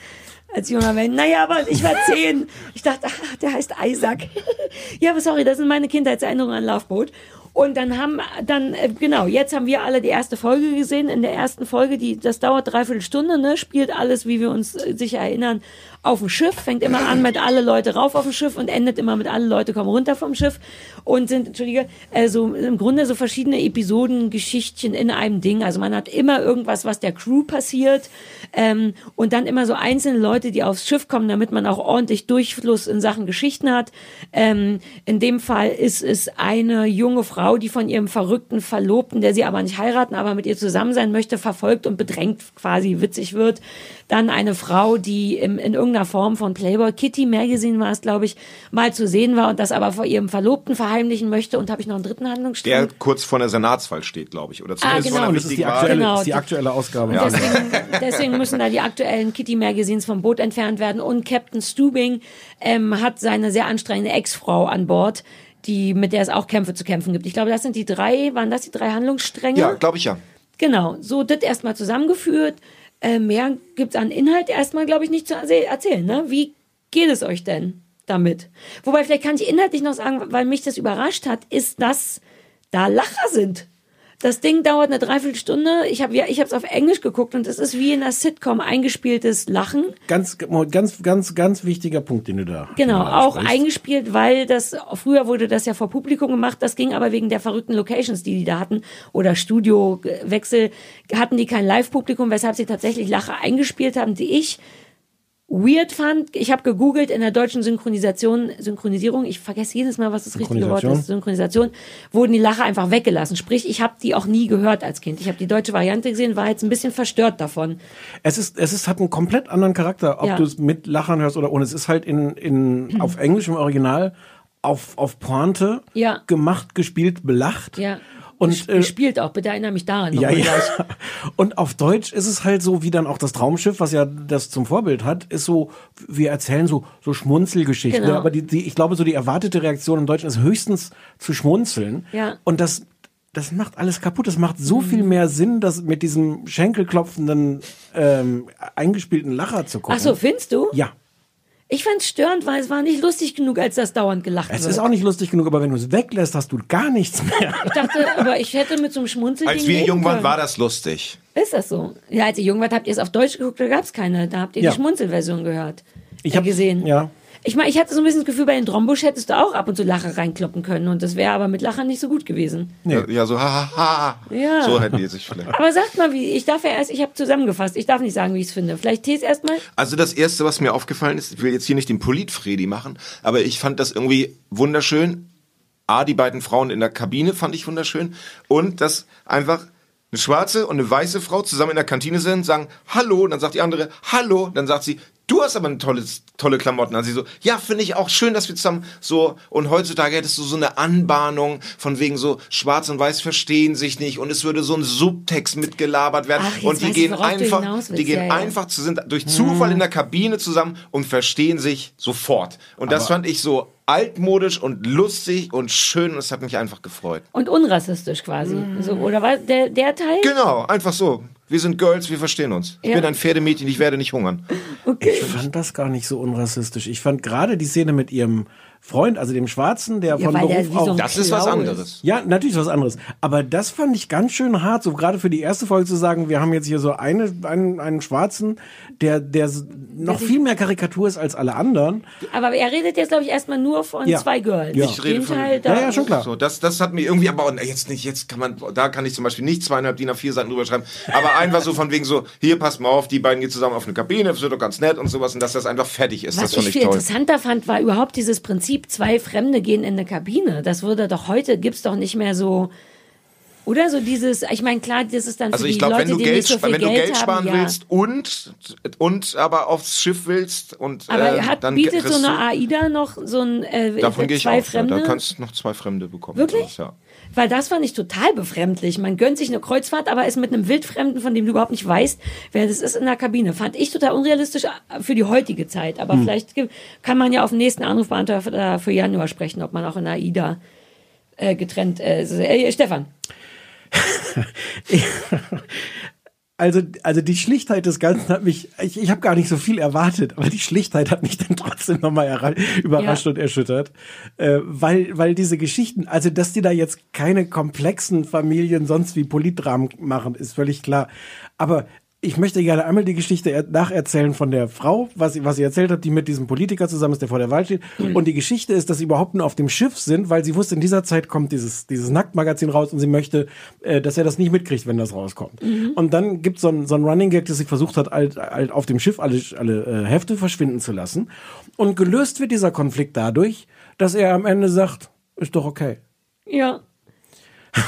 als junger Mensch, naja, aber ich war zehn. Ich dachte, ach, der heißt Isaac. ja, aber sorry, das sind meine Kindheitserinnerungen an Loveboat. Und dann haben, dann, äh, genau, jetzt haben wir alle die erste Folge gesehen. In der ersten Folge, die, das dauert dreiviertel Stunde, ne, spielt alles, wie wir uns äh, sicher erinnern, auf dem Schiff, fängt immer an mit alle Leute rauf auf dem Schiff und endet immer mit alle Leute kommen runter vom Schiff und sind, entschuldige, also im Grunde so verschiedene Episoden, Geschichtchen in einem Ding. Also man hat immer irgendwas, was der Crew passiert ähm, und dann immer so einzelne Leute, die aufs Schiff kommen, damit man auch ordentlich Durchfluss in Sachen Geschichten hat. Ähm, in dem Fall ist es eine junge Frau, die von ihrem verrückten Verlobten, der sie aber nicht heiraten, aber mit ihr zusammen sein möchte, verfolgt und bedrängt quasi witzig wird. Dann eine Frau, die im, in irgendeiner Form von Playboy Kitty Magazine war es, glaube ich, mal zu sehen war und das aber vor ihrem Verlobten verheimlichen möchte. Und habe ich noch einen dritten Handlungsstrang? Der kurz vor der Senatswahl steht, glaube ich. Oder zumindest genau. vor einer Und das ist die aktuelle, Genau, ist die aktuelle Ausgabe. Ja. Deswegen, deswegen müssen da die aktuellen Kitty-Magazines vom Boot entfernt werden. Und Captain Stubing ähm, hat seine sehr anstrengende Ex-Frau an Bord, die, mit der es auch Kämpfe zu kämpfen gibt. Ich glaube, das sind die drei, waren das die drei Handlungsstränge? Ja, glaube ich ja. Genau, so das erstmal zusammengeführt. Äh, mehr gibt's an Inhalt erstmal, glaube ich, nicht zu erzählen. Ne? Wie geht es euch denn damit? Wobei, vielleicht kann ich inhaltlich noch sagen, weil mich das überrascht hat, ist, dass da Lacher sind. Das Ding dauert eine Dreiviertelstunde. Ich habe ja, ich habe es auf Englisch geguckt und es ist wie in einer Sitcom eingespieltes Lachen. Ganz, ganz, ganz, ganz wichtiger Punkt, den du da. Genau, auch eingespielt, weil das früher wurde das ja vor Publikum gemacht. Das ging aber wegen der verrückten Locations, die die da hatten oder Studiowechsel hatten die kein Live-Publikum, weshalb sie tatsächlich Lacher eingespielt haben, die ich weird fand. Ich habe gegoogelt in der deutschen Synchronisation, Synchronisierung. Ich vergesse jedes Mal, was das richtige Wort ist. Synchronisation wurden die Lacher einfach weggelassen. Sprich, ich habe die auch nie gehört als Kind. Ich habe die deutsche Variante gesehen, war jetzt ein bisschen verstört davon. Es ist, es ist, hat einen komplett anderen Charakter, ob Ja. du es mit Lachern hörst oder ohne. Es ist halt in, in, auf Englisch im Original auf, auf Pointe Ja. gemacht, gespielt, belacht. Ja. Und, äh, Gespielt auch, bitte erinnere mich daran. Ja, ja. Und auf Deutsch ist es halt so, wie dann auch das Traumschiff, was ja das zum Vorbild hat, ist so, wir erzählen so, so Schmunzelgeschichten. Genau. Aber die, die, ich glaube, so die erwartete Reaktion im Deutschen ist höchstens zu schmunzeln. Ja. Und das, das macht alles kaputt. Das macht so viel mehr Sinn, das mit diesem schenkelklopfenden, ähm, eingespielten Lacher zu gucken. Ach so, findest du? Ja. Ich fand es störend, weil es war nicht lustig genug, als das dauernd gelacht Es wird. ist auch nicht lustig genug, aber wenn du es weglässt, hast du gar nichts mehr. ich dachte, aber ich hätte mit so einem Schmunzeln Als wir jung waren, war das lustig. Ist das so? Ja, als ihr jung wart, habt ihr es auf Deutsch geguckt, da gab es keine. Da habt ihr Ja. die Schmunzelversion gehört. Ich Äh, habe gesehen. Ja. Ich meine, ich hatte so ein bisschen das Gefühl, bei den Drombusch hättest du auch ab und zu Lacher reinkloppen können. Und das wäre aber mit Lacher nicht so gut gewesen. Ja, ja, so ha, ha, ha. Ja. So hätten die sich vielleicht. Aber sagt mal, wie, ich darf ja erst, ich habe zusammengefasst, ich darf nicht sagen, wie ich es finde. Vielleicht Tees erstmal. Also das Erste, was mir aufgefallen ist, ich will jetzt hier nicht den Politfredi machen, aber ich fand das irgendwie wunderschön. A, die beiden Frauen in der Kabine fand ich wunderschön. Und dass einfach eine schwarze und eine weiße Frau zusammen in der Kantine sind, sagen Hallo, dann sagt die andere Hallo, dann sagt sie, du hast aber eine tolle, tolle Klamotten. Also sie so, ja, finde ich auch schön, dass wir zusammen so, und heutzutage hättest du so eine Anbahnung von wegen so, schwarz und weiß verstehen sich nicht und es würde so ein Subtext mitgelabert werden Ach, und die ich, gehen einfach, willst. die gehen Ja, ja. einfach zu, sind durch Zufall in der Kabine zusammen und verstehen sich sofort. Und das Aber- fand ich so altmodisch und lustig und schön und es hat mich einfach gefreut. Und unrassistisch quasi. So, oder was? Der, der Teil? Genau, einfach so. Wir sind Girls, wir verstehen uns. Ich Ja. bin ein Pferdemädchen, ich werde nicht hungern. Ich fand das gar nicht so unrassistisch. Ich fand gerade die Szene mit ihrem Freund, also dem Schwarzen, der Ja, von weil der Beruf wie so auch. Das ist was anderes. Ja, natürlich ist was anderes. Aber das fand ich ganz schön hart, so gerade für die erste Folge zu sagen, wir haben jetzt hier so eine, einen, einen Schwarzen, der, der noch viel mehr Karikatur ist als alle anderen. Aber er redet jetzt, glaube ich, erstmal nur von Ja. zwei Girls. Ja. Ich rede Den von, Teil da. Ja, ja, schon klar. So, das, das hat mir irgendwie, aber jetzt nicht, jetzt kann man, da kann ich zum Beispiel nicht zweieinhalb DIN A4 Seiten drüber schreiben, aber einfach so von wegen so, hier passt mal auf, die beiden gehen zusammen auf eine Kabine, das wird doch ganz nett und sowas und dass das einfach fertig ist, Was das fand ich ich viel toll. interessanter fand, war überhaupt dieses Prinzip, zwei Fremde gehen in eine Kabine. Das würde doch heute, gibt's doch nicht mehr so, oder so dieses, ich meine, klar, das ist dann Also für ich die glaube, Leute, wenn du die Geld, nicht so viel wenn du Geld Geld haben, sparen ja. willst und und aber aufs Schiff willst und Aber äh, hat, dann bietet so eine AIDA noch so ein äh, Davon gehe ich zwei. Ja, Fremde? da kannst du noch zwei Fremde bekommen. Wirklich? Ja. Weil das fand ich total befremdlich. Man gönnt sich eine Kreuzfahrt, aber ist mit einem Wildfremden, von dem du überhaupt nicht weißt, wer das ist, in der Kabine. Fand ich total unrealistisch äh, für die heutige Zeit. Aber Hm. vielleicht kann man ja auf dem nächsten Anrufbeantworter für, äh, Januar sprechen, ob man auch in der AIDA äh, getrennt äh, ist. Äh, Stefan. Also, also die Schlichtheit des Ganzen hat mich, ich, ich habe gar nicht so viel erwartet, aber die Schlichtheit hat mich dann trotzdem nochmal überrascht Ja. und erschüttert. Äh, weil, weil diese Geschichten, also dass die da jetzt keine komplexen Familien sonst wie Politdramen machen, ist völlig klar. Aber ich möchte gerne einmal die Geschichte er- nacherzählen von der Frau, was sie, was sie erzählt hat, die mit diesem Politiker zusammen ist, der vor der Wahl steht. Und die Geschichte ist, dass sie überhaupt nur auf dem Schiff sind, weil sie wusste, in dieser Zeit kommt dieses, dieses Nacktmagazin raus und sie möchte, äh, dass er das nicht mitkriegt, wenn das rauskommt. Und dann gibt so es ein, so ein Running Gag, dass sie versucht hat, halt, halt auf dem Schiff alle, alle äh, Hefte verschwinden zu lassen. Und gelöst wird dieser Konflikt dadurch, dass er am Ende sagt, ist doch okay. Ja.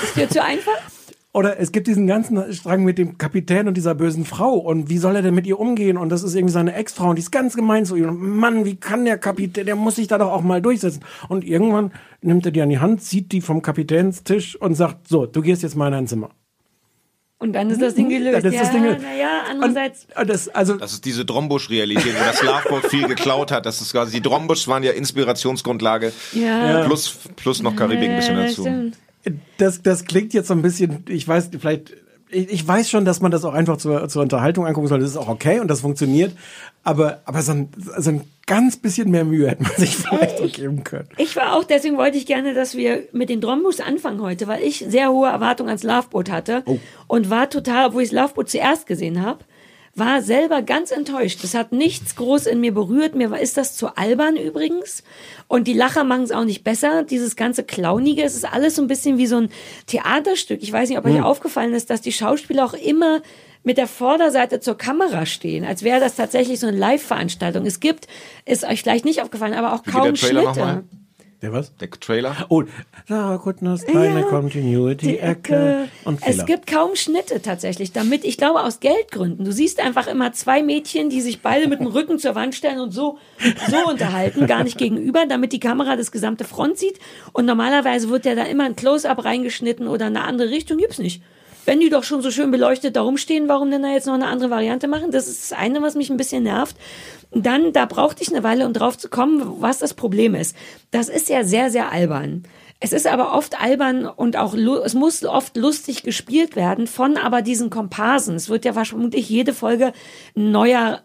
Ist dir zu einfach? Oder es gibt diesen ganzen Strang mit dem Kapitän und dieser bösen Frau. Und wie soll er denn mit ihr umgehen? Und das ist irgendwie seine Ex-Frau und die ist ganz gemein zu ihm. Und Mann, wie kann der Kapitän, der muss sich da doch auch mal durchsetzen. Und irgendwann nimmt er die an die Hand, zieht die vom Kapitänstisch und sagt, so, du gehst jetzt mal in dein Zimmer. Und dann ist das Ding gelöst. Dann ist ja, das Ding gelöst. naja, andererseits. Und das, also, Das ist diese Drombusch-Realität, wo das Loveboat viel geklaut hat. Das ist quasi, die Drombusch waren ja Inspirationsgrundlage. Ja. Plus, plus noch Karibik ein bisschen Ja, dazu. stimmt. Das, das klingt jetzt so ein bisschen, ich weiß, vielleicht, ich, ich weiß schon, dass man das auch einfach zur, zur Unterhaltung angucken soll. Das ist auch okay und das funktioniert. Aber, aber so ein, so ein ganz bisschen mehr Mühe hätte man sich vielleicht auch geben können. Ich war auch, deswegen wollte ich gerne, dass wir mit den Drombus anfangen heute, weil ich sehr hohe Erwartungen ans Loveboat hatte Oh. und war total, obwohl ich das Loveboat zuerst gesehen habe, war selber ganz enttäuscht. Das hat nichts groß in mir berührt. Mir war, ist das zu albern übrigens. Und die Lacher machen es auch nicht besser. Dieses ganze Clownige, es ist alles so ein bisschen wie so ein Theaterstück. Ich weiß nicht, ob euch Hm. aufgefallen ist, dass die Schauspieler auch immer mit der Vorderseite zur Kamera stehen, als wäre das tatsächlich so eine Live-Veranstaltung. Es gibt, ist euch vielleicht nicht aufgefallen, aber auch Wie kaum Schnitte. Der was? Der Trailer? Oh, da Goodness, keine Ja, Continuity, die Ecke und Es Fehler. gibt kaum Schnitte tatsächlich, damit, ich glaube, aus Geldgründen. Du siehst einfach immer zwei Mädchen, die sich beide mit dem Rücken zur Wand stellen und so, so unterhalten, gar nicht gegenüber, damit die Kamera das gesamte Front sieht. Und normalerweise wird ja da immer ein Close-Up reingeschnitten oder eine andere Richtung, gibt's nicht. Wenn die doch schon so schön beleuchtet da rumstehen, warum denn da jetzt noch eine andere Variante machen? Das ist das eine, was mich ein bisschen nervt. Dann, da brauchte ich eine Weile, um drauf zu kommen, was das Problem ist. Das ist ja sehr, sehr albern. Es ist aber oft albern und auch, es muss oft lustig gespielt werden von aber diesen Komparsen. Es wird ja vermutlich jede Folge ein neuer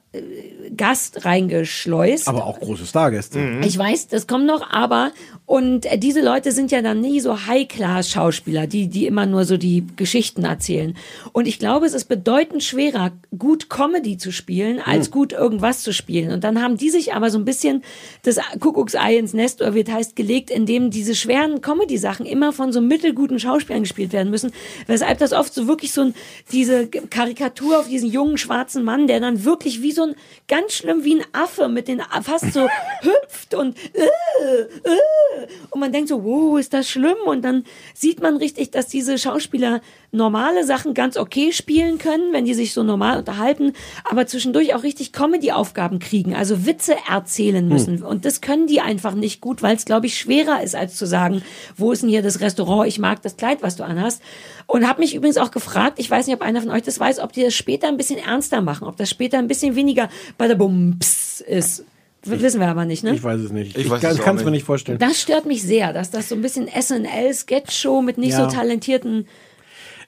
Gast reingeschleust. Aber auch große Stargäste. Ich weiß, das kommt noch, aber und äh, diese Leute sind ja dann nie so High-Class-Schauspieler, die die immer nur so die Geschichten erzählen. Und ich glaube, es ist bedeutend schwerer, gut Comedy zu spielen, als Hm. gut irgendwas zu spielen. Und dann haben die sich aber so ein bisschen das Kuckucksei ins Nest oder wie es heißt gelegt, indem diese schweren Comedy-Sachen immer von so mittelguten Schauspielern gespielt werden müssen, weshalb das oft so wirklich so ein diese Karikatur auf diesen jungen schwarzen Mann, der dann wirklich wie so ein ganz schlimm wie ein Affe mit den fast so hüpft und äh, äh, und man denkt so, wow, ist das schlimm? Und dann sieht man richtig, dass diese Schauspieler normale Sachen ganz okay spielen können, wenn die sich so normal unterhalten, aber zwischendurch auch richtig Comedy-Aufgaben kriegen, also Witze erzählen müssen. Und das können die einfach nicht gut, weil es, glaube ich, schwerer ist, als zu sagen, wo ist denn hier das Restaurant, ich mag das Kleid, was du anhast. Und habe mich übrigens auch gefragt, ich weiß nicht, ob einer von euch das weiß, ob die das später ein bisschen ernster machen, ob das später ein bisschen weniger bei der Bums ist. Wissen wir aber nicht, ne? Ich weiß es nicht. Ich Ich, kann es mir nicht. nicht vorstellen. Das stört mich sehr, dass das so ein bisschen SNL-Sketch-Show mit nicht Ja. so talentierten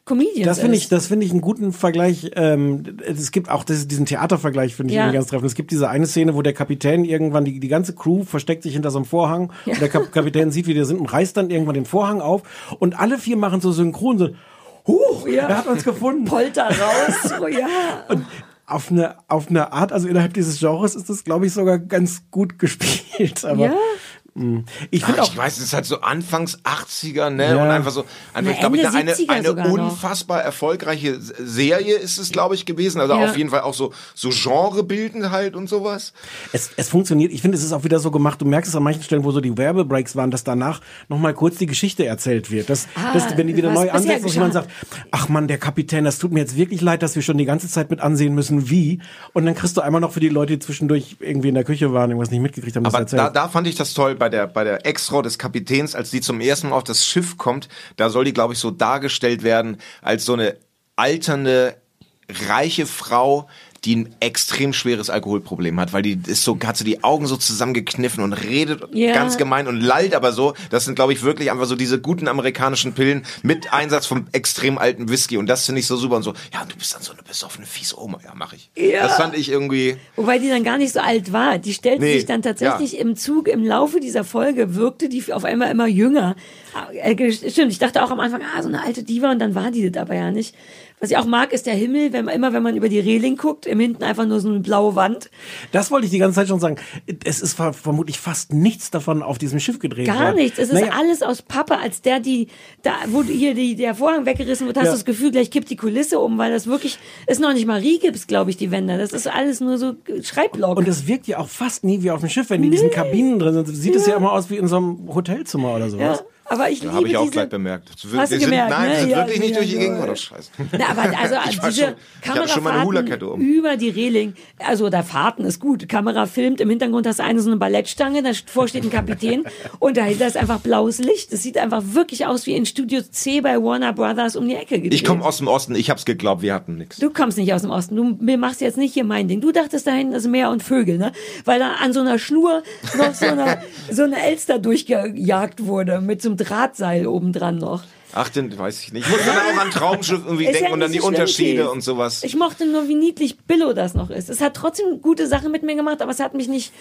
Comedians Das finde ich, das finde ich einen guten Vergleich. Ähm, es gibt auch das, diesen Theatervergleich, finde ich Ja. ganz treffend. Es gibt diese eine Szene, wo der Kapitän irgendwann, die, die ganze Crew versteckt sich hinter so einem Vorhang und der Kap Kapitän sieht, wie die sind und reißt dann irgendwann den Vorhang auf und alle vier machen so synchron so, Huch, er hat uns gefunden. Polter raus, oh ja. Und auf eine, auf eine Art, also innerhalb dieses Genres ist das, glaube ich, sogar ganz gut gespielt. Aber Ja. Mh. ich Ach, finde auch, ich weiß, es ist halt so Anfangs 80er, ne? Ja. Und einfach so, einfach, ich glaube, Ende eine, 70er eine sogar noch. unfassbar erfolgreiche Serie ist es, glaube ich, gewesen. Also Ja. auf jeden Fall auch so, so Genrebildend halt und sowas. es, es funktioniert. Ich finde, es ist auch wieder so gemacht. Du merkst es an manchen Stellen, wo so die Werbebreaks waren, dass danach nochmal kurz die Geschichte erzählt wird. Dass, Ah, dass wenn die wieder neu ansetzen, dass jemand sagt, ach Mann, der Kapitän, das tut mir jetzt wirklich leid, dass wir schon die ganze Zeit mit ansehen müssen, wie. Und dann kriegst du einmal noch für die Leute, die zwischendurch irgendwie in der Küche waren, irgendwas nicht mitgekriegt haben, das Aber erzählt. da, da fand ich das toll bei der, bei der Ex-Frau des Kapitäns, als die zum ersten Mal auf das Schiff kommt. Da soll die, glaube ich, so dargestellt werden als so eine alternde, reiche Frau, die ein extrem schweres Alkoholproblem hat, weil die ist so, hat so die Augen so zusammengekniffen und redet Ja. ganz gemein und lallt aber so. Das sind, glaube ich, wirklich einfach so diese guten amerikanischen Pillen mit Einsatz vom extrem alten Whisky. Und das finde ich so super und so, ja, du bist dann so eine besoffene, fiese Oma. Ja, mach ich. Ja. Das fand ich irgendwie, Wobei die dann gar nicht so alt war. Die stellte Nee, sich dann tatsächlich im Zug, im Laufe dieser Folge, wirkte die auf einmal immer jünger. Äh, ge- Stimmt, ich dachte auch am Anfang, ah, so eine alte Diva und dann war die das aber ja nicht. Was ich auch mag, ist der Himmel, wenn man immer, wenn man über die Reling guckt, im Hinten einfach nur so eine blaue Wand. Das wollte ich die ganze Zeit schon sagen. Es ist ver- vermutlich fast nichts davon auf diesem Schiff gedreht Gar nichts. Es ist Naja, alles aus Pappe, als der die, da, wo hier die, der Vorhang weggerissen wird, hast Ja. du das Gefühl, gleich kippt die Kulisse um, weil das wirklich, ist noch nicht mal Rigips, glaube ich, die Wände. Das ist alles nur so Schreibblock. Und es wirkt ja auch fast nie wie auf dem Schiff, wenn die in diesen Kabinen drin sind. Sieht es ja immer aus wie in so einem Hotelzimmer oder sowas. ja. Aber ich da liebe habe ich auch diese, gleich bemerkt. Das wir- Hast du sind, gemerkt, nein, ne? wir sind Ja, wirklich nicht ja, durch die ja. Gegend. Oh, das Scheiße. Na, aber also Ich diese schon- Kamerafahrten um. über die Reling, also da Fahrten ist gut. Kamera filmt, im Hintergrund hast du eine so eine Ballettstange, davor steht ein Kapitän und dahinter ist einfach blaues Licht. Es sieht einfach wirklich aus wie in Studio C bei Warner Brothers um die Ecke gedreht. Ich komme aus dem Osten, ich hab's geglaubt, wir hatten nichts. Du kommst nicht aus dem Osten. Du mir machst jetzt nicht hier mein Ding. Du dachtest da hinten ist Meer und Vögel, ne? Weil da an so einer Schnur noch so eine, so eine Elster durchgejagt wurde mit so einem Drahtseil obendran noch. Ach, den weiß ich nicht. Ich muss dann auch an Traumschiff irgendwie Ist ja denken und dann die Unterschiede Thies. und sowas. Ich mochte nur, wie niedlich Billo das noch ist. Es hat trotzdem gute Sachen mit mir gemacht, aber es hat mich nicht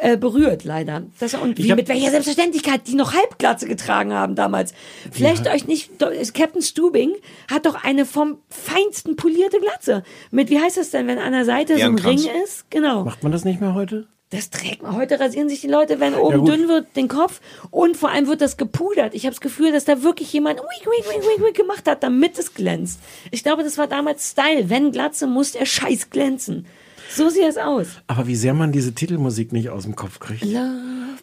äh, berührt, leider. Das, und wie, mit welcher Selbstverständlichkeit die noch Halbglatze getragen haben damals. Flecht euch nicht, Captain Stubing hat doch eine vom feinsten polierte Glatze. Mit, wie heißt das denn, wenn an der Seite so ein. Ring ist? Genau. Macht man das nicht mehr heute? Das trägt man. Heute rasieren sich die Leute, wenn oben gut. dünn wird, den Kopf. Und vor allem wird das gepudert. Ich habe das Gefühl, dass da wirklich jemand wiek, wiek, wiek, wiek, wiek gemacht hat, damit es glänzt. Ich glaube, das war damals Style. Wenn Glatze, muss der Scheiß glänzen. So sieht es aus. Aber wie sehr man diese Titelmusik nicht aus dem Kopf kriegt.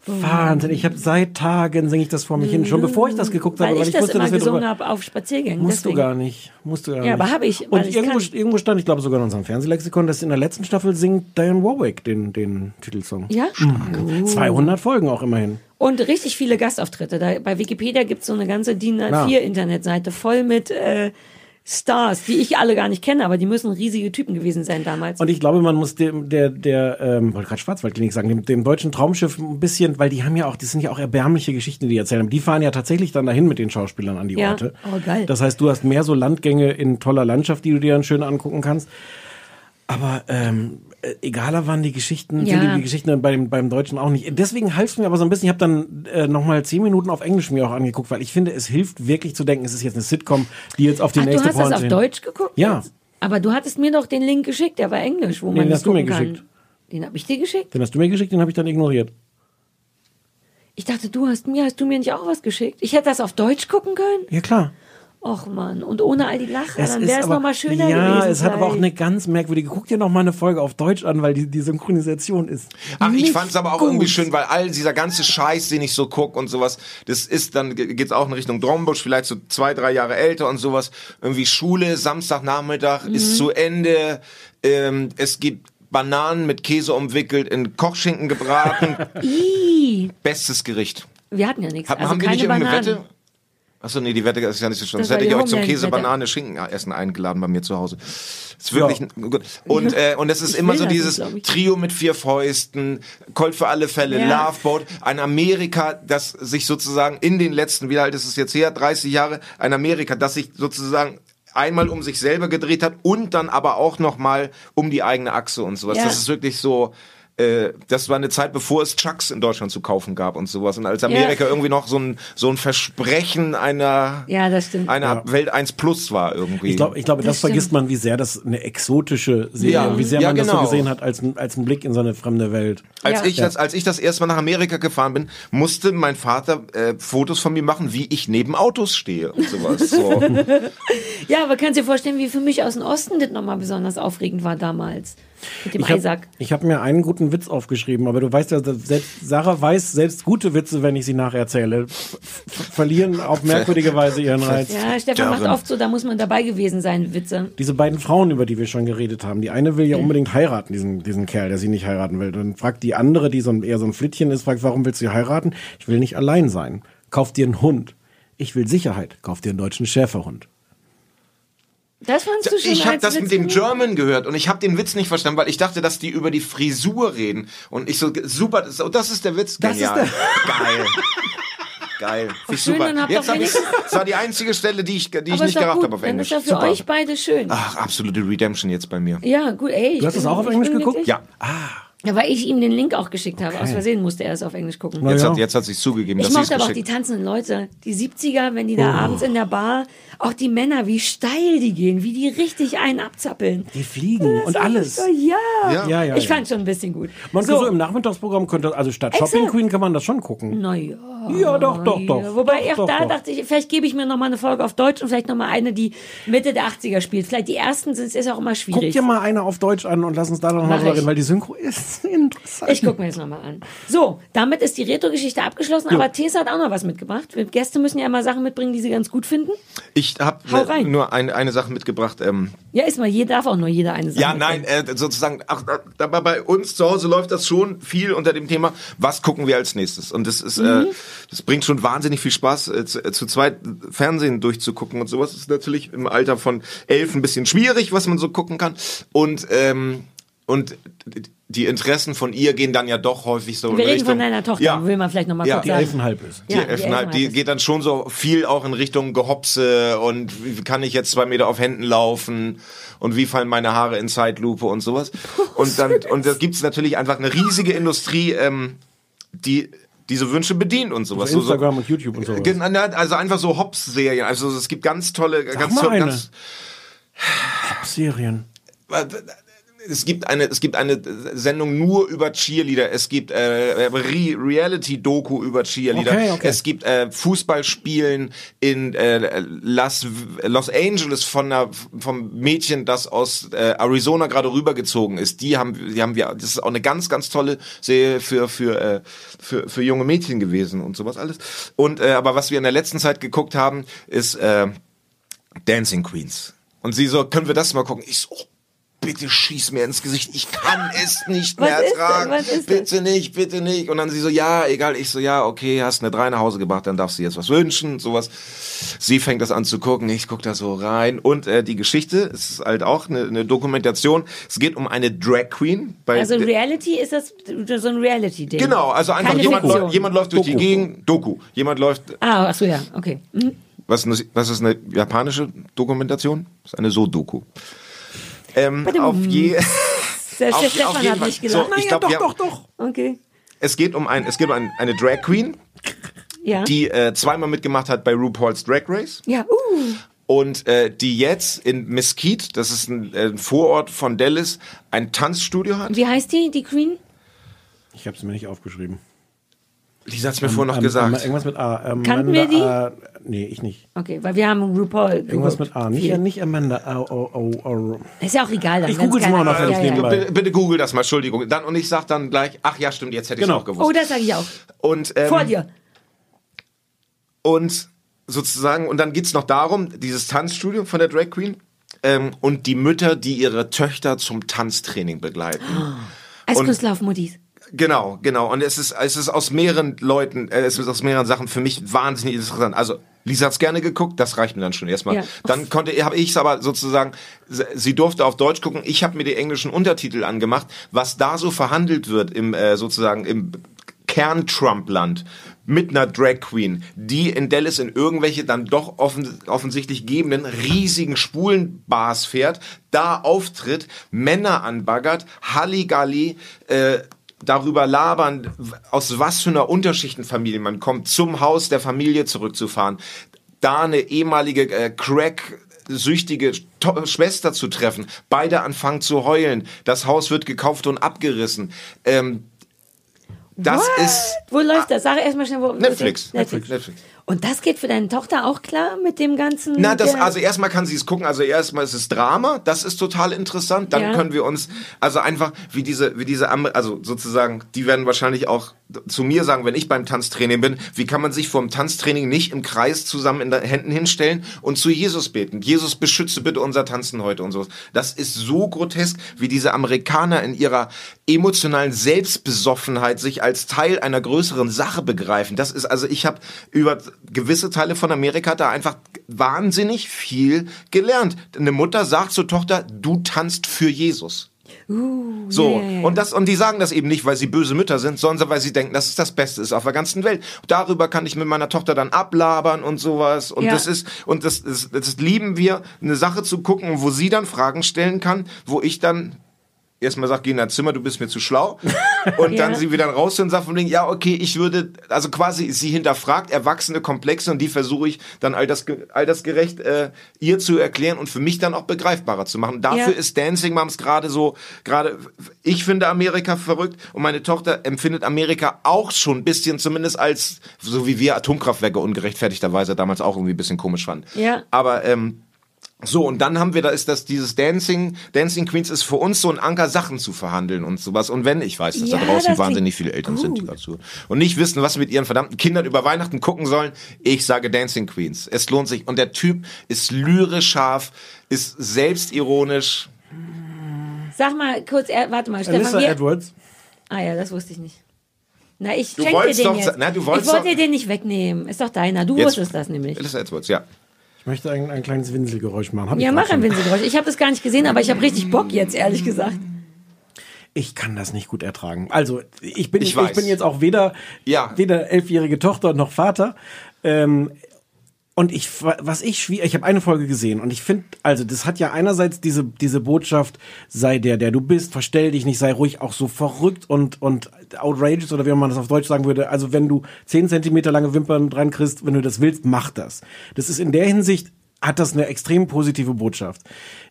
Wahnsinn. Ich habe seit Tagen singe ich das vor mich hin, schon bevor ich das geguckt habe, Weil ich das wusste, immer gesungen habe auf Spaziergängen. Musst deswegen. du gar nicht. Musst du gar Ja, nicht. aber habe ich, weil Und ich irgendwo, irgendwo stand, ich glaube sogar in unserem Fernsehlexikon, dass in der letzten Staffel singt Diane Warwick den, den Titelsong. Ja? Mhm. 200 Folgen auch immerhin. Und richtig viele Gastauftritte. Da, bei Wikipedia gibt's so eine ganze DIN Ja. A4-Internetseite voll mit äh, Stars, die ich alle gar nicht kenne, aber die müssen riesige Typen gewesen sein damals. Und ich glaube, man muss dem, der, der, ähm, wollte gerade Schwarzwaldklinik sagen, dem, dem deutschen Traumschiff ein bisschen, weil die haben ja auch, das sind ja auch erbärmliche Geschichten, die die erzählen. Die fahren ja tatsächlich dann dahin mit den Schauspielern an die Ja. Orte. Oh, geil. Das heißt, du hast mehr so Landgänge in toller Landschaft, die du dir dann schön angucken kannst. Aber ähm, äh, egaler waren die Geschichten, Ja. sind die Geschichten beim, beim Deutschen auch nicht. Deswegen half es mir aber so ein bisschen. Ich habe dann äh, nochmal zehn Minuten auf Englisch mir auch angeguckt, weil ich finde, es hilft wirklich zu denken, es ist jetzt eine Sitcom, die jetzt auf die Ach, du nächste hast das Porn auf. Deutsch geguckt? Ja, Aber du hattest mir doch den Link geschickt, der war Englisch, wo Den man das hast du mir kann. geschickt. Den habe ich dir geschickt? den hast du mir geschickt, den habe ich dann ignoriert. Ich dachte, du hast mir, hast du mir nicht auch was geschickt? Ich hätte das auf Deutsch gucken können? Ja, klar. Och Mann, und ohne all die Lacher, dann ist wäre es nochmal schöner Ja, gewesen. es hat aber auch eine ganz merkwürdige. Guck dir noch mal eine Folge auf Deutsch an, weil die, die Synchronisation ist. Ach, ich nicht fand's aber auch gut. irgendwie schön, weil all dieser ganze Scheiß, den ich so guck und sowas, das ist dann ge- geht's auch in Richtung Drombusch, vielleicht so zwei, drei Jahre älter und sowas. Irgendwie Schule, Samstagnachmittag Mhm. ist zu Ende. Ähm, es gibt Bananen mit Käse umwickelt, in Kochschinken gebraten. Bestes Gericht. wir hatten ja nichts. Haben, also haben wir keine nicht irgendeine Bananen. Wette? Achso, nee, die Wette ist ja nicht so schlimm. Das Das hätte ich euch zum. Käse, Banane, Schinken essen eingeladen bei mir zu Hause. Ist wirklich ein, gut. Und, äh, und es ist Ich immer so das dieses nicht. Trio mit vier Fäusten, Colt für alle Fälle, Ja. Loveboat, ein Amerika, das sich sozusagen in den letzten, wie alt ist es jetzt her, 30 Jahre, ein Amerika, das sich sozusagen einmal um sich selber gedreht hat und dann aber auch noch mal um die eigene Achse und sowas. Ja. Das ist wirklich so, äh, das war eine Zeit, bevor es Chucks in Deutschland zu kaufen gab und sowas. Und als Amerika irgendwie noch so ein, so ein Versprechen einer, Ja, einer Welt 1 Plus war irgendwie. Ich glaube, ich glaube, das, Das vergisst man, wie sehr das eine exotische Serie, Ja. wie sehr Ja, man das so genau. gesehen hat als, ein- als ein Blick in so eine fremde Welt. Als, Ja. ich das, als ich das erste Mal nach Amerika gefahren bin, musste mein Vater äh, Fotos von mir machen, wie ich neben Autos stehe und sowas. So. Ja, aber kannst dir vorstellen, wie für mich aus dem Osten das nochmal besonders aufregend war damals. Mit dem Ich habe Isaac. hab mir einen guten Witz aufgeschrieben, aber du weißt ja, selbst Sarah weiß, selbst gute Witze, wenn ich sie nacherzähle, verlieren auf merkwürdige Weise ihren Reiz. Ja, Stefan macht oft so, da muss man dabei gewesen sein, Witze. Diese beiden Frauen, über die wir schon geredet haben, die eine will ja unbedingt heiraten, diesen, diesen Kerl, der sie nicht heiraten will. Dann fragt die andere, die so ein, eher so ein Flittchen ist, fragt, warum willst du sie heiraten? Ich will nicht allein sein. Kauf dir einen Hund. Ich will Sicherheit. Kauf dir einen deutschen Schäferhund. Das fandst du schon Ich habe das Witz mit dem? German gehört und ich habe den Witz nicht verstanden, weil ich dachte, dass die über die Frisur reden. Und ich so, super, das, oh, das ist der Witz. Das ist Genial. Geil. Geil. Ich schön, super. dann habt Jetzt habe ich, das war die einzige Stelle, die ich, die ich ist nicht gerafft habe auf dann Englisch. ist ja für super. euch beide schön. Ach, absolute Redemption jetzt bei mir. Ja, gut, ey. Du hast es auch auf Englisch geguckt? Ja. Ja, weil ich ihm den Link auch geschickt habe. Aus Versehen musste er es auf Englisch gucken. Jetzt, ja. hat, jetzt hat sich zugegeben, Ich dass es mochte aber auch die tanzenden Leute. Die 70er, wenn die da Oh. abends in der Bar, auch die Männer, wie steil die gehen, wie die richtig einen abzappeln. Die fliegen und alles. So, ja. Ja. Ja, ja, ich ja. fand schon ein bisschen gut. Man so. so im Nachmittagsprogramm könnte, also statt Shopping Queen kann man das schon gucken. Naja. Ja, doch, doch, doch. Ja, Wobei doch, auch doch, da doch. dachte ich, vielleicht gebe ich mir noch mal eine Folge auf Deutsch und vielleicht noch mal eine, die Mitte der 80er spielt. Vielleicht die ersten sind ist auch immer Guck schwierig. dir mal eine auf Deutsch an und lass uns da noch mal Mach drüber ich. reden, weil die Synchro ist interessant. Ich gucke mir das nochmal an. So, damit ist die Retro-Geschichte abgeschlossen, aber Tessa hat auch noch was mitgebracht. Wir Gäste müssen ja immer Sachen mitbringen, die sie ganz gut finden. Ich habe rein. nur ein, eine Sache mitgebracht. Ähm, Ja, ist mal, jeder darf auch nur jeder eine Sache Ja, nein, äh, sozusagen, ach, äh, aber bei uns zu Hause läuft das schon viel unter dem Thema, was gucken wir als nächstes? Und das ist, Mhm. äh, das bringt schon wahnsinnig viel Spaß, äh, zu, äh, zu zweit Fernsehen durchzugucken und sowas. ist natürlich im Alter von elf ein bisschen schwierig, was man so gucken kann. Und, ähm, und die Interessen von ihr gehen dann ja doch häufig so Wir in reden Richtung. von deiner Tochter, Ja. will man vielleicht noch mal Ja. kurz Die sagen. Elfenhalb ist. Die, Ja, die Elfenhalb, die Elfenhalb geht dann schon so viel auch in Richtung Gehopse und wie kann ich jetzt zwei Meter auf Händen laufen und wie fallen meine Haare in Zeitlupe und sowas. Und dann und da gibt's natürlich einfach eine riesige Industrie, ähm, die diese Wünsche bedient und sowas. Auf Instagram und YouTube und sowas. Also einfach so Hops-Serien. Also es gibt ganz tolle, ganz mal tolle, ganz, Serien. Es gibt eine, es gibt eine Sendung nur über Cheerleader. Es gibt äh, Re Reality-Doku über Cheerleader. Okay, okay. Es gibt äh, Fußballspielen in äh, Las, Los Angeles von einer, vom Mädchen, das aus äh, Arizona gerade rübergezogen ist. Die haben, die haben wir. Das ist auch eine ganz, ganz tolle Serie für für äh, für, für junge Mädchen gewesen und sowas alles. Und äh, aber was wir in der letzten Zeit geguckt haben, ist äh, Dancing Queens. Und sie so, können wir das mal gucken? Ich so, oh, bitte schieß mir ins Gesicht, ich kann es nicht mehr ertragen. Bitte nicht, bitte nicht. Und dann sie so, ja, egal. Ich so, ja, okay, hast eine drei nach Hause gebracht, dann darfst du jetzt was wünschen, sowas. Sie fängt das an zu gucken, ich guck da so rein. Und äh, die Geschichte, es ist halt auch eine, eine Dokumentation. Es geht um eine Drag Queen. Bei Also Reality ist das so ein Reality-Ding. Genau, also einfach Keine jemand, Fiktion. läu- jemand läuft durch die. Gegend, Doku. Jemand läuft, Ah, ach so, ja, okay. Mhm. was, ist eine- was ist eine japanische Dokumentation? Das ist eine So-Doku. Ähm, auf je Selbst Auf- der auf Stefan jeden hat Fall. nicht gelacht. So, ich glaub, wir- doch. Okay. Es geht um ein, es geht um ein, eine Drag Queen, Ja. die äh, zweimal mitgemacht hat bei RuPaul's Drag Race. ja, uh. Und äh, die jetzt in Mesquite, das ist ein, äh, ein Vorort von Dallas, ein Tanzstudio hat. Wie heißt die, die Queen? Ich habe es mir nicht aufgeschrieben. Lisa hat's mir Ähm, vorhin noch ähm, gesagt. ähm, irgendwas mit A. Ähm, Kannten wir die? A, nee, ich nicht. Okay, weil wir haben RuPaul. Irgendwas geguckt. mit A. Nicht, nicht Amanda. Oh, oh, oh, oh. Ist ja auch egal. Dann Ich google's keiner- mal noch, ja, ja. nebenbei- Bitte, bitte google das mal, Entschuldigung. Dann, und ich sag dann gleich, ach ja, stimmt, jetzt hätte ich Genau. auch gewusst. Oh, das sage ich auch. Und, ähm, Vor dir. Und sozusagen, und dann geht's noch darum, dieses Tanzstudio von der Drag Queen ähm, und die Mütter, die ihre Töchter zum Tanztraining begleiten. Als Künstler auf Mutis. Genau, genau. Und es ist, es ist aus mehreren Leuten, äh, es ist aus mehreren Sachen für mich wahnsinnig interessant. Also, Lisa hat's gerne geguckt, das reicht mir dann schon erstmal. Ja. Dann konnte, habe ich es aber sozusagen, sie durfte auf Deutsch gucken, ich habe mir die englischen Untertitel angemacht, was da so verhandelt wird im äh, sozusagen im Kern-Trump-Land mit einer Drag Queen, die in Dallas in irgendwelche dann doch offen, offensichtlich gebenden riesigen Spulenbars fährt, da auftritt, Männer anbaggert, Halligalli, äh, darüber labern, aus was für einer Unterschichtenfamilie man kommt, zum Haus der Familie zurückzufahren, da eine ehemalige äh, Crack süchtige To Schwester zu treffen. Beide anfangen zu heulen. Das Haus wird gekauft und abgerissen. Ähm, das What? ist Wo läuft das? Sag erstmal schnell, wo. Netflix. Netflix. Netflix. Und das geht für deine Tochter auch klar mit dem ganzen. Na, das, also erstmal kann sie es gucken, also erstmal ist es Drama, das ist total interessant. Dann Ja. können wir uns, also einfach wie diese, wie diese, also sozusagen, die werden wahrscheinlich auch zu mir sagen, wenn ich beim Tanztraining bin, wie kann man sich vor dem Tanztraining nicht im Kreis zusammen in den Händen hinstellen und zu Jesus beten? Jesus beschütze bitte unser Tanzen heute und so. Das ist so grotesk, wie diese Amerikaner in ihrer emotionalen Selbstbesoffenheit sich als Teil einer größeren Sache begreifen. Das ist, also ich habe über gewisse Teile von Amerika da einfach wahnsinnig viel gelernt. Eine Mutter sagt zur Tochter, du tanzt für Jesus. Uh, So, ja. und das, und die sagen das eben nicht, weil sie böse Mütter sind, sondern weil sie denken, dass es das Beste ist auf der ganzen Welt. Darüber kann ich mit meiner Tochter dann ablabern und sowas. Und Ja. das ist, und das, das, das lieben wir, eine Sache zu gucken, wo sie dann Fragen stellen kann, wo ich dann erstmal sage, geh in dein Zimmer, du bist mir zu schlau. Und dann Ja. sie wieder raus und sagt von wegen, ja, okay, ich würde, also quasi sie hinterfragt erwachsene Komplexe und die versuche ich dann altersge altersgerecht äh, ihr zu erklären und für mich dann auch begreifbarer zu machen. Dafür Ja. ist Dancing Moms gerade so, gerade, ich finde Amerika verrückt und meine Tochter empfindet Amerika auch schon ein bisschen zumindest als, so wie wir Atomkraftwerke ungerechtfertigterweise damals auch irgendwie ein bisschen komisch fanden. Ja. Aber, ähm, so, und dann haben wir, da ist das, dieses Dancing, Dancing Queens ist für uns so ein Anker, Sachen zu verhandeln und sowas. Und wenn, ich weiß, dass Ja, da draußen das wahnsinnig viele Eltern sind, die gut. dazu und nicht wissen, was sie mit ihren verdammten Kindern über Weihnachten gucken sollen. Ich sage Dancing Queens. Es lohnt sich. Und der Typ ist lyrisch scharf, ist selbstironisch. Sag mal kurz, er, warte mal, Stefan. Alyssa Edwards. Ah ja, das wusste ich nicht. Na, ich schenke dir den doch jetzt. na, du wolltest ich wollte dir den nicht wegnehmen. Ist doch deiner. Du Jetzt- wusstest das nämlich. Alyssa Edwards, ja. Ich möchte ein, ein kleines Winselgeräusch machen. Hab ich Ja, mach ein. Winselgeräusch. Ich habe das gar nicht gesehen, aber ich habe richtig Bock jetzt, ehrlich gesagt. Ich kann das nicht gut ertragen. Also ich bin, Ich ich, bin jetzt auch weder, Ja. weder elfjährige Tochter noch Vater. Ähm, und ich, was ich schwierig, ich habe eine Folge gesehen und ich finde, also das hat ja einerseits diese diese Botschaft, sei der, der du bist, verstell dich nicht, sei ruhig auch so verrückt und und outrageous oder wie man das auf Deutsch sagen würde. Also wenn du zehn Zentimeter lange Wimpern dran kriegst, wenn du das willst, mach das. Das ist in der Hinsicht hat das eine extrem positive Botschaft.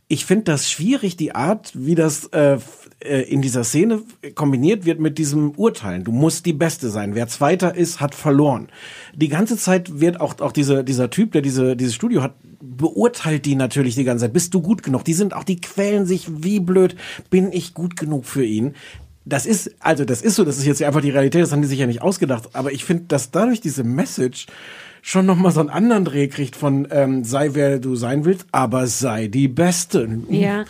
Ich finde das schwierig, die Art, wie das äh, äh, in dieser Szene kombiniert wird mit diesem Urteilen. Du musst die Beste sein. Wer Zweiter ist, hat verloren. Die ganze Zeit wird auch, auch diese, dieser Typ, der diese, dieses Studio hat, beurteilt die natürlich die ganze Zeit. Bist du gut genug? Die sind auch, die quälen sich wie blöd. Bin ich gut genug für ihn? Das ist, also das ist so, das ist jetzt einfach die Realität, das haben die sich ja nicht ausgedacht. Aber ich finde, dass dadurch diese Message schon nochmal so einen anderen Dreh kriegt von ähm, sei wer du sein willst, aber sei die Beste. Ja.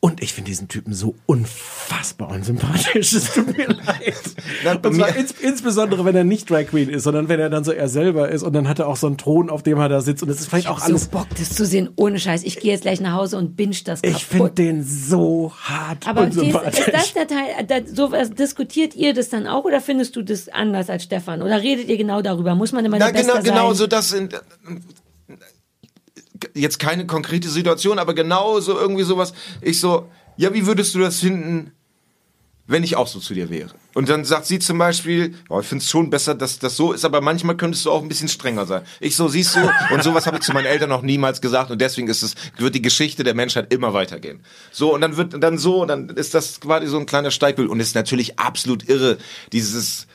Und ich finde diesen Typen so unfassbar unsympathisch. Es tut mir leid. Und zwar ins, insbesondere, wenn er nicht Drag Queen ist, sondern wenn er dann so er selber ist und dann hat er auch so einen Thron, auf dem er da sitzt und es ist vielleicht auch so alles. Bock, das zu sehen, ohne Scheiß. Ich gehe jetzt gleich nach Hause und binge das kaputt. Ich finde den so hart Aber ist, unsympathisch. ist das der Teil, da, sowas, diskutiert ihr das dann auch oder findest du das anders als Stefan? Oder redet ihr genau darüber? Muss man immer Na, der genau, Beste genau sein? so das sind äh, jetzt keine konkrete Situation, aber genau so irgendwie sowas. Ich so, ja, wie würdest du das finden, wenn ich auch so zu dir wäre. Und dann sagt sie zum Beispiel, oh, ich finde es schon besser, dass das so ist, aber manchmal könntest du auch ein bisschen strenger sein. Ich so, siehst du, und sowas habe ich zu meinen Eltern noch niemals gesagt und deswegen ist es, wird die Geschichte der Menschheit immer weitergehen. So, und dann wird dann so, und dann ist das quasi so ein kleiner Steigbild und ist natürlich absolut irre, dieses,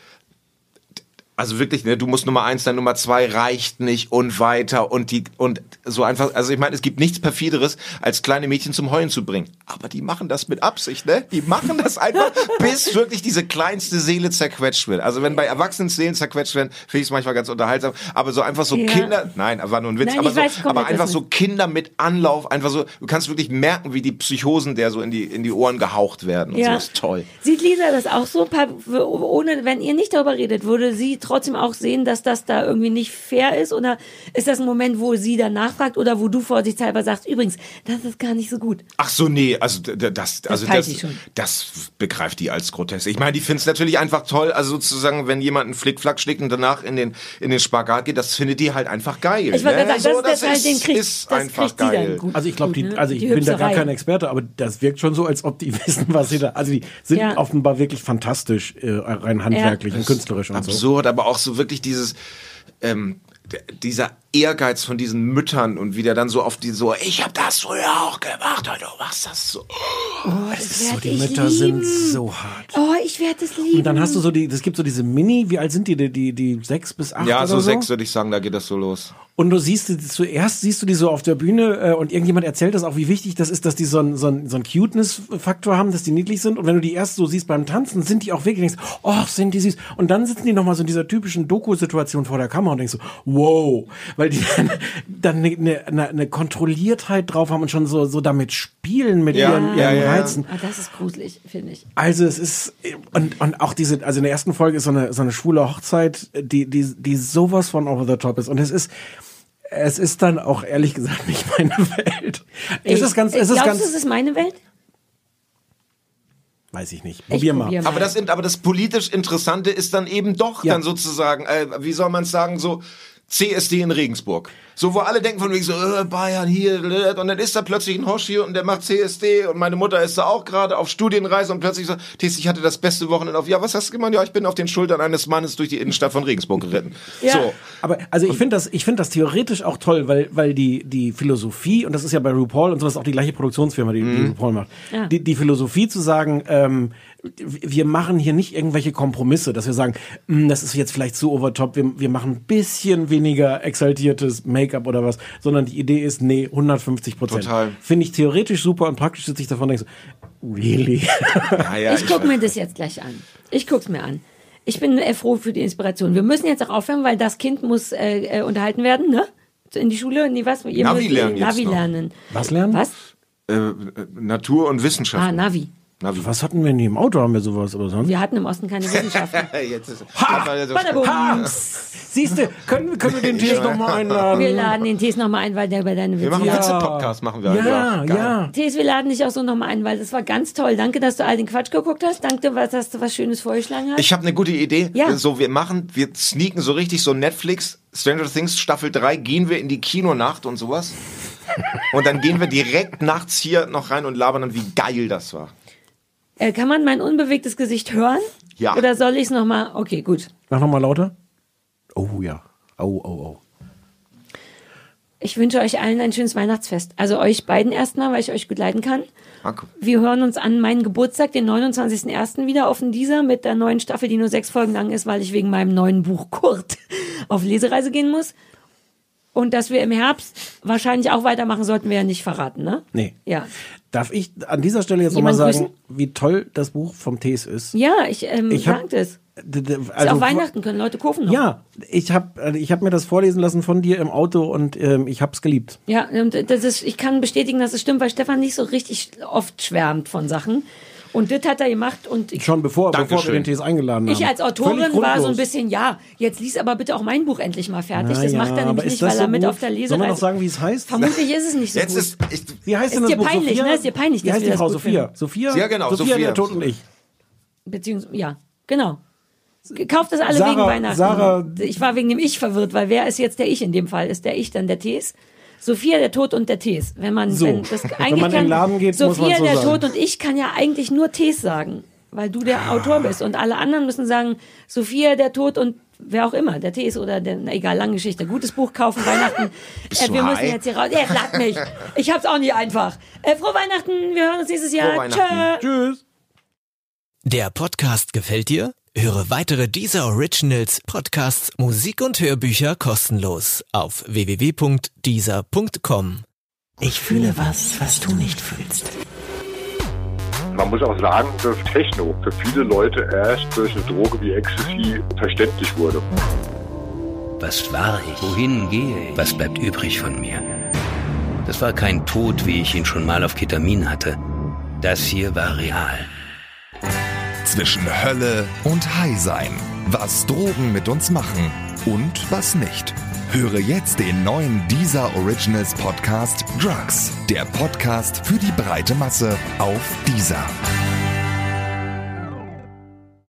also wirklich, ne, du musst Nummer eins sein, Nummer zwei reicht nicht und weiter und die und so einfach. Also ich meine, es gibt nichts perfideres, als kleine Mädchen zum Heulen zu bringen. Aber die machen das mit Absicht, ne? Die machen das einfach, bis wirklich diese kleinste Seele zerquetscht wird. Also wenn bei Erwachsenen Seelen zerquetscht werden, finde ich es manchmal ganz unterhaltsam. Aber so einfach so Ja. Kinder, nein, war nur ein Witz, Nein, aber, so, weiß aber einfach so Kinder mit Anlauf, einfach so, du kannst wirklich merken, wie die Psychosen der so in die in die Ohren gehaucht werden. Und Ja. so ist toll. Sieht Lisa das auch so? Pa- Ohne, wenn ihr nicht darüber redet, würde sie trotzdem auch sehen, dass das da irgendwie nicht fair ist? Oder ist das ein Moment, wo sie dann nachfragt oder wo du vorsichtshalber sagst, übrigens, das ist gar nicht so gut? Ach so, nee, also d- d- das, also das, das begreift die als grotesk. Ich meine, die findet es natürlich einfach toll, also sozusagen, wenn jemand einen Flickflack schlägt und danach in den in den Spagat geht, das findet die halt einfach geil. Ich wollte ne? sagen, so, das ist der Teil, den kriegt- ist das einfach geil. gut. Also ich glaube, die, ne? also ich Die bin da gar kein Experte, aber das wirkt schon so, als ob die wissen, was sie da. Also die sind Ja. offenbar wirklich fantastisch, äh, rein handwerklich und künstlerisch und so. Absurd, aber auch so wirklich dieses ähm, dieser Ehrgeiz von diesen Müttern und wie der dann so auf die so, ich habe das früher auch gemacht und du machst das so. Oh, das So, werd die Mütter lieben. sind so hart. Oh, ich werde es lieben. Und dann hast du so die, es gibt so diese Mini, wie alt sind die, die, die, die sechs bis acht Ja, oder so so? sechs würde ich sagen, da geht das so los. Und du siehst die zuerst siehst du die so auf der Bühne äh, und irgendjemand erzählt das auch, wie wichtig das ist, dass die so einen so einen- so einen Cuteness-Faktor haben, dass die niedlich sind. Und wenn du die erst so siehst beim Tanzen, sind die auch wirklich, denkst, oh, sind die süß. Und dann sitzen die nochmal so in dieser typischen Doku-Situation vor der Kamera und denkst so, wow, weil die dann, dann eine, eine, eine, Kontrolliertheit drauf haben und schon so, so damit spielen mit Ja, ihren, ja, ihren ja. Reizen. Ah, das ist gruselig, finde ich. Also es ist und, und auch diese, also in der ersten Folge ist so eine so eine schwule Hochzeit, die die die sowas von over the top ist und es ist es ist dann auch ehrlich gesagt nicht meine Welt. Es ist ganz, es ist Glaubst ganz, du, es ist meine Welt? weiß ich nicht. Probier mal. Aber das, aber das politisch Interessante ist dann eben doch Ja. dann sozusagen, äh, wie soll man es sagen, so CSD in Regensburg. So, wo alle denken von wegen so, äh, Bayern hier, blöd. und dann ist da plötzlich ein Hosch hier und der macht CSD und meine Mutter ist da auch gerade auf Studienreise und plötzlich so, Tis, ich hatte das beste Wochenende auf, ja, was hast du gemacht? Ja, ich bin auf den Schultern eines Mannes durch die Innenstadt von Regensburg geritten. So. Aber also ich finde das, ich finde das theoretisch auch toll, weil weil die die Philosophie und das ist ja bei RuPaul und sowas auch die gleiche Produktionsfirma, die, die Mhm. RuPaul macht. Ja. Die, die Philosophie zu sagen, ähm, wir machen hier nicht irgendwelche Kompromisse, dass wir sagen, "Hm, das ist jetzt vielleicht zu overtop, wir, wir machen ein bisschen weniger exaltiertes Make-up oder was, sondern die Idee ist, nee, 150 Prozent. Total. Finde ich theoretisch super und praktisch sitze ich davon und denke so, really? Ja, ja, ich gucke mir das jetzt gleich an. Ich guck's mir an. Ich bin äh, froh für die Inspiration. Wir müssen jetzt auch aufhören, weil das Kind muss äh, äh, unterhalten werden, ne? In die Schule, nee, was? Ihr Navi müsst, lernen jetzt Navi lernen. Was lernen? Was? Äh, äh, Natur und Wissenschaft. Ah, Navi. Navi. Was hatten wir nie im Auto, haben wir sowas, aber sonst? Wir hatten im Osten keine Wissenschaften. Jetzt ist, Badabum. Siehst du, können, können wir den Tisch nochmal einladen? Wir laden den Tees nochmal ein, weil der über deine Wir Witze machen Witze-Podcast, machen wir Ja, einfach. Geil. ja. Tees, wir laden dich auch so nochmal ein, weil das war ganz toll. Danke, dass du all den Quatsch geguckt hast. Danke, dass du was Schönes vorgeschlagen hast. Ich habe eine gute Idee. Ja. So, wir machen, wir sneaken so richtig so Netflix, Stranger Things Staffel 3, gehen wir in die Kinonacht und sowas. Und dann gehen wir direkt nachts hier noch rein und labern dann, wie geil das war. Äh, kann man mein unbewegtes Gesicht hören? Ja. Oder soll ich es nochmal? Okay, gut. Mach nochmal lauter. Oh ja. Oh, oh, oh. Ich wünsche euch allen ein schönes Weihnachtsfest. Also euch beiden erstmal, weil ich euch gut leiten kann. Marco. Wir hören uns an meinen Geburtstag, den 29.01. wieder auf den dieser mit der neuen Staffel, die nur sechs Folgen lang ist, weil ich wegen meinem neuen Buch Kurt auf Lesereise gehen muss. Und dass wir im Herbst wahrscheinlich auch weitermachen, sollten wir ja nicht verraten, ne? Nee. Ja. Darf ich an dieser Stelle jetzt nochmal sagen, wie toll das Buch vom Tees ist? Ja, ich, ähm, Ich hab- sagt es. Also- auch Weihnachten, können Leute kaufen noch. Ja, ich habe ich hab mir das vorlesen lassen von dir im Auto und ähm, ich hab's geliebt. Ja, und das ist, ich kann bestätigen, dass es stimmt, weil Stefan nicht so richtig oft schwärmt von Sachen. Und das hat er gemacht und ich, Schon bevor, bevor wir den Tees eingeladen haben. ich als Autorin war so ein bisschen, ja, jetzt lies aber bitte auch mein Buch endlich mal fertig. das Na macht ja, er nämlich nicht, das weil so er mit auf der Lesereise... Sollen wir noch sagen, wie es heißt? Vermutlich ist es nicht so Jetzt gut. ist, ich, Wie heißt Ist denn das dir Buch? peinlich, Sophia? ne? Ist dir peinlich, Wie dass heißt wir die das Frau Sophia? finden. Sophia? Ja, genau, Sophia, Sophia. der Tod und ich. Beziehungsweise, ja, genau. Kauft das alle Sarah- wegen Weihnachten. Sarah- ich war wegen dem Ich verwirrt, weil wer ist jetzt der Ich in dem Fall? Ist der Ich dann der Tees? Sophia, der Tod und der Tees. Wenn man, So. wenn das Wenn eigentlich man in den kann, Laden geht, muss Sophia, man so der sagen. Tod und ich kann ja eigentlich nur Tees sagen. weil du der Autor bist. Und alle anderen müssen sagen, Sophia, der Tod und wer auch immer, der Tees oder der, na, egal, lange Geschichte. Gutes Buch kaufen, Weihnachten. Äh, wir müssen jetzt hier raus. Ja, schlag mich. Ich hab's auch nicht einfach. Äh, frohe Weihnachten, wir hören uns nächstes Jahr. Tschö. Tschüss. Der Podcast gefällt dir? Höre weitere dieser Originals, Podcasts, Musik und Hörbücher kostenlos auf www.dieser.com. Ich fühle was, was du nicht fühlst. Man muss auch sagen, dass Techno für viele Leute erst durch eine Droge wie Ecstasy verständlich wurde. Was war ich? Wohin gehe ich? Was bleibt übrig von mir? Das war kein Tod, wie ich ihn schon mal auf Ketamin hatte. Das hier war real. Zwischen Hölle und High sein. Was Drogen mit uns machen und was nicht. Höre jetzt den neuen Deezer Originals Podcast Drugs. Der Podcast für die breite Masse auf Deezer.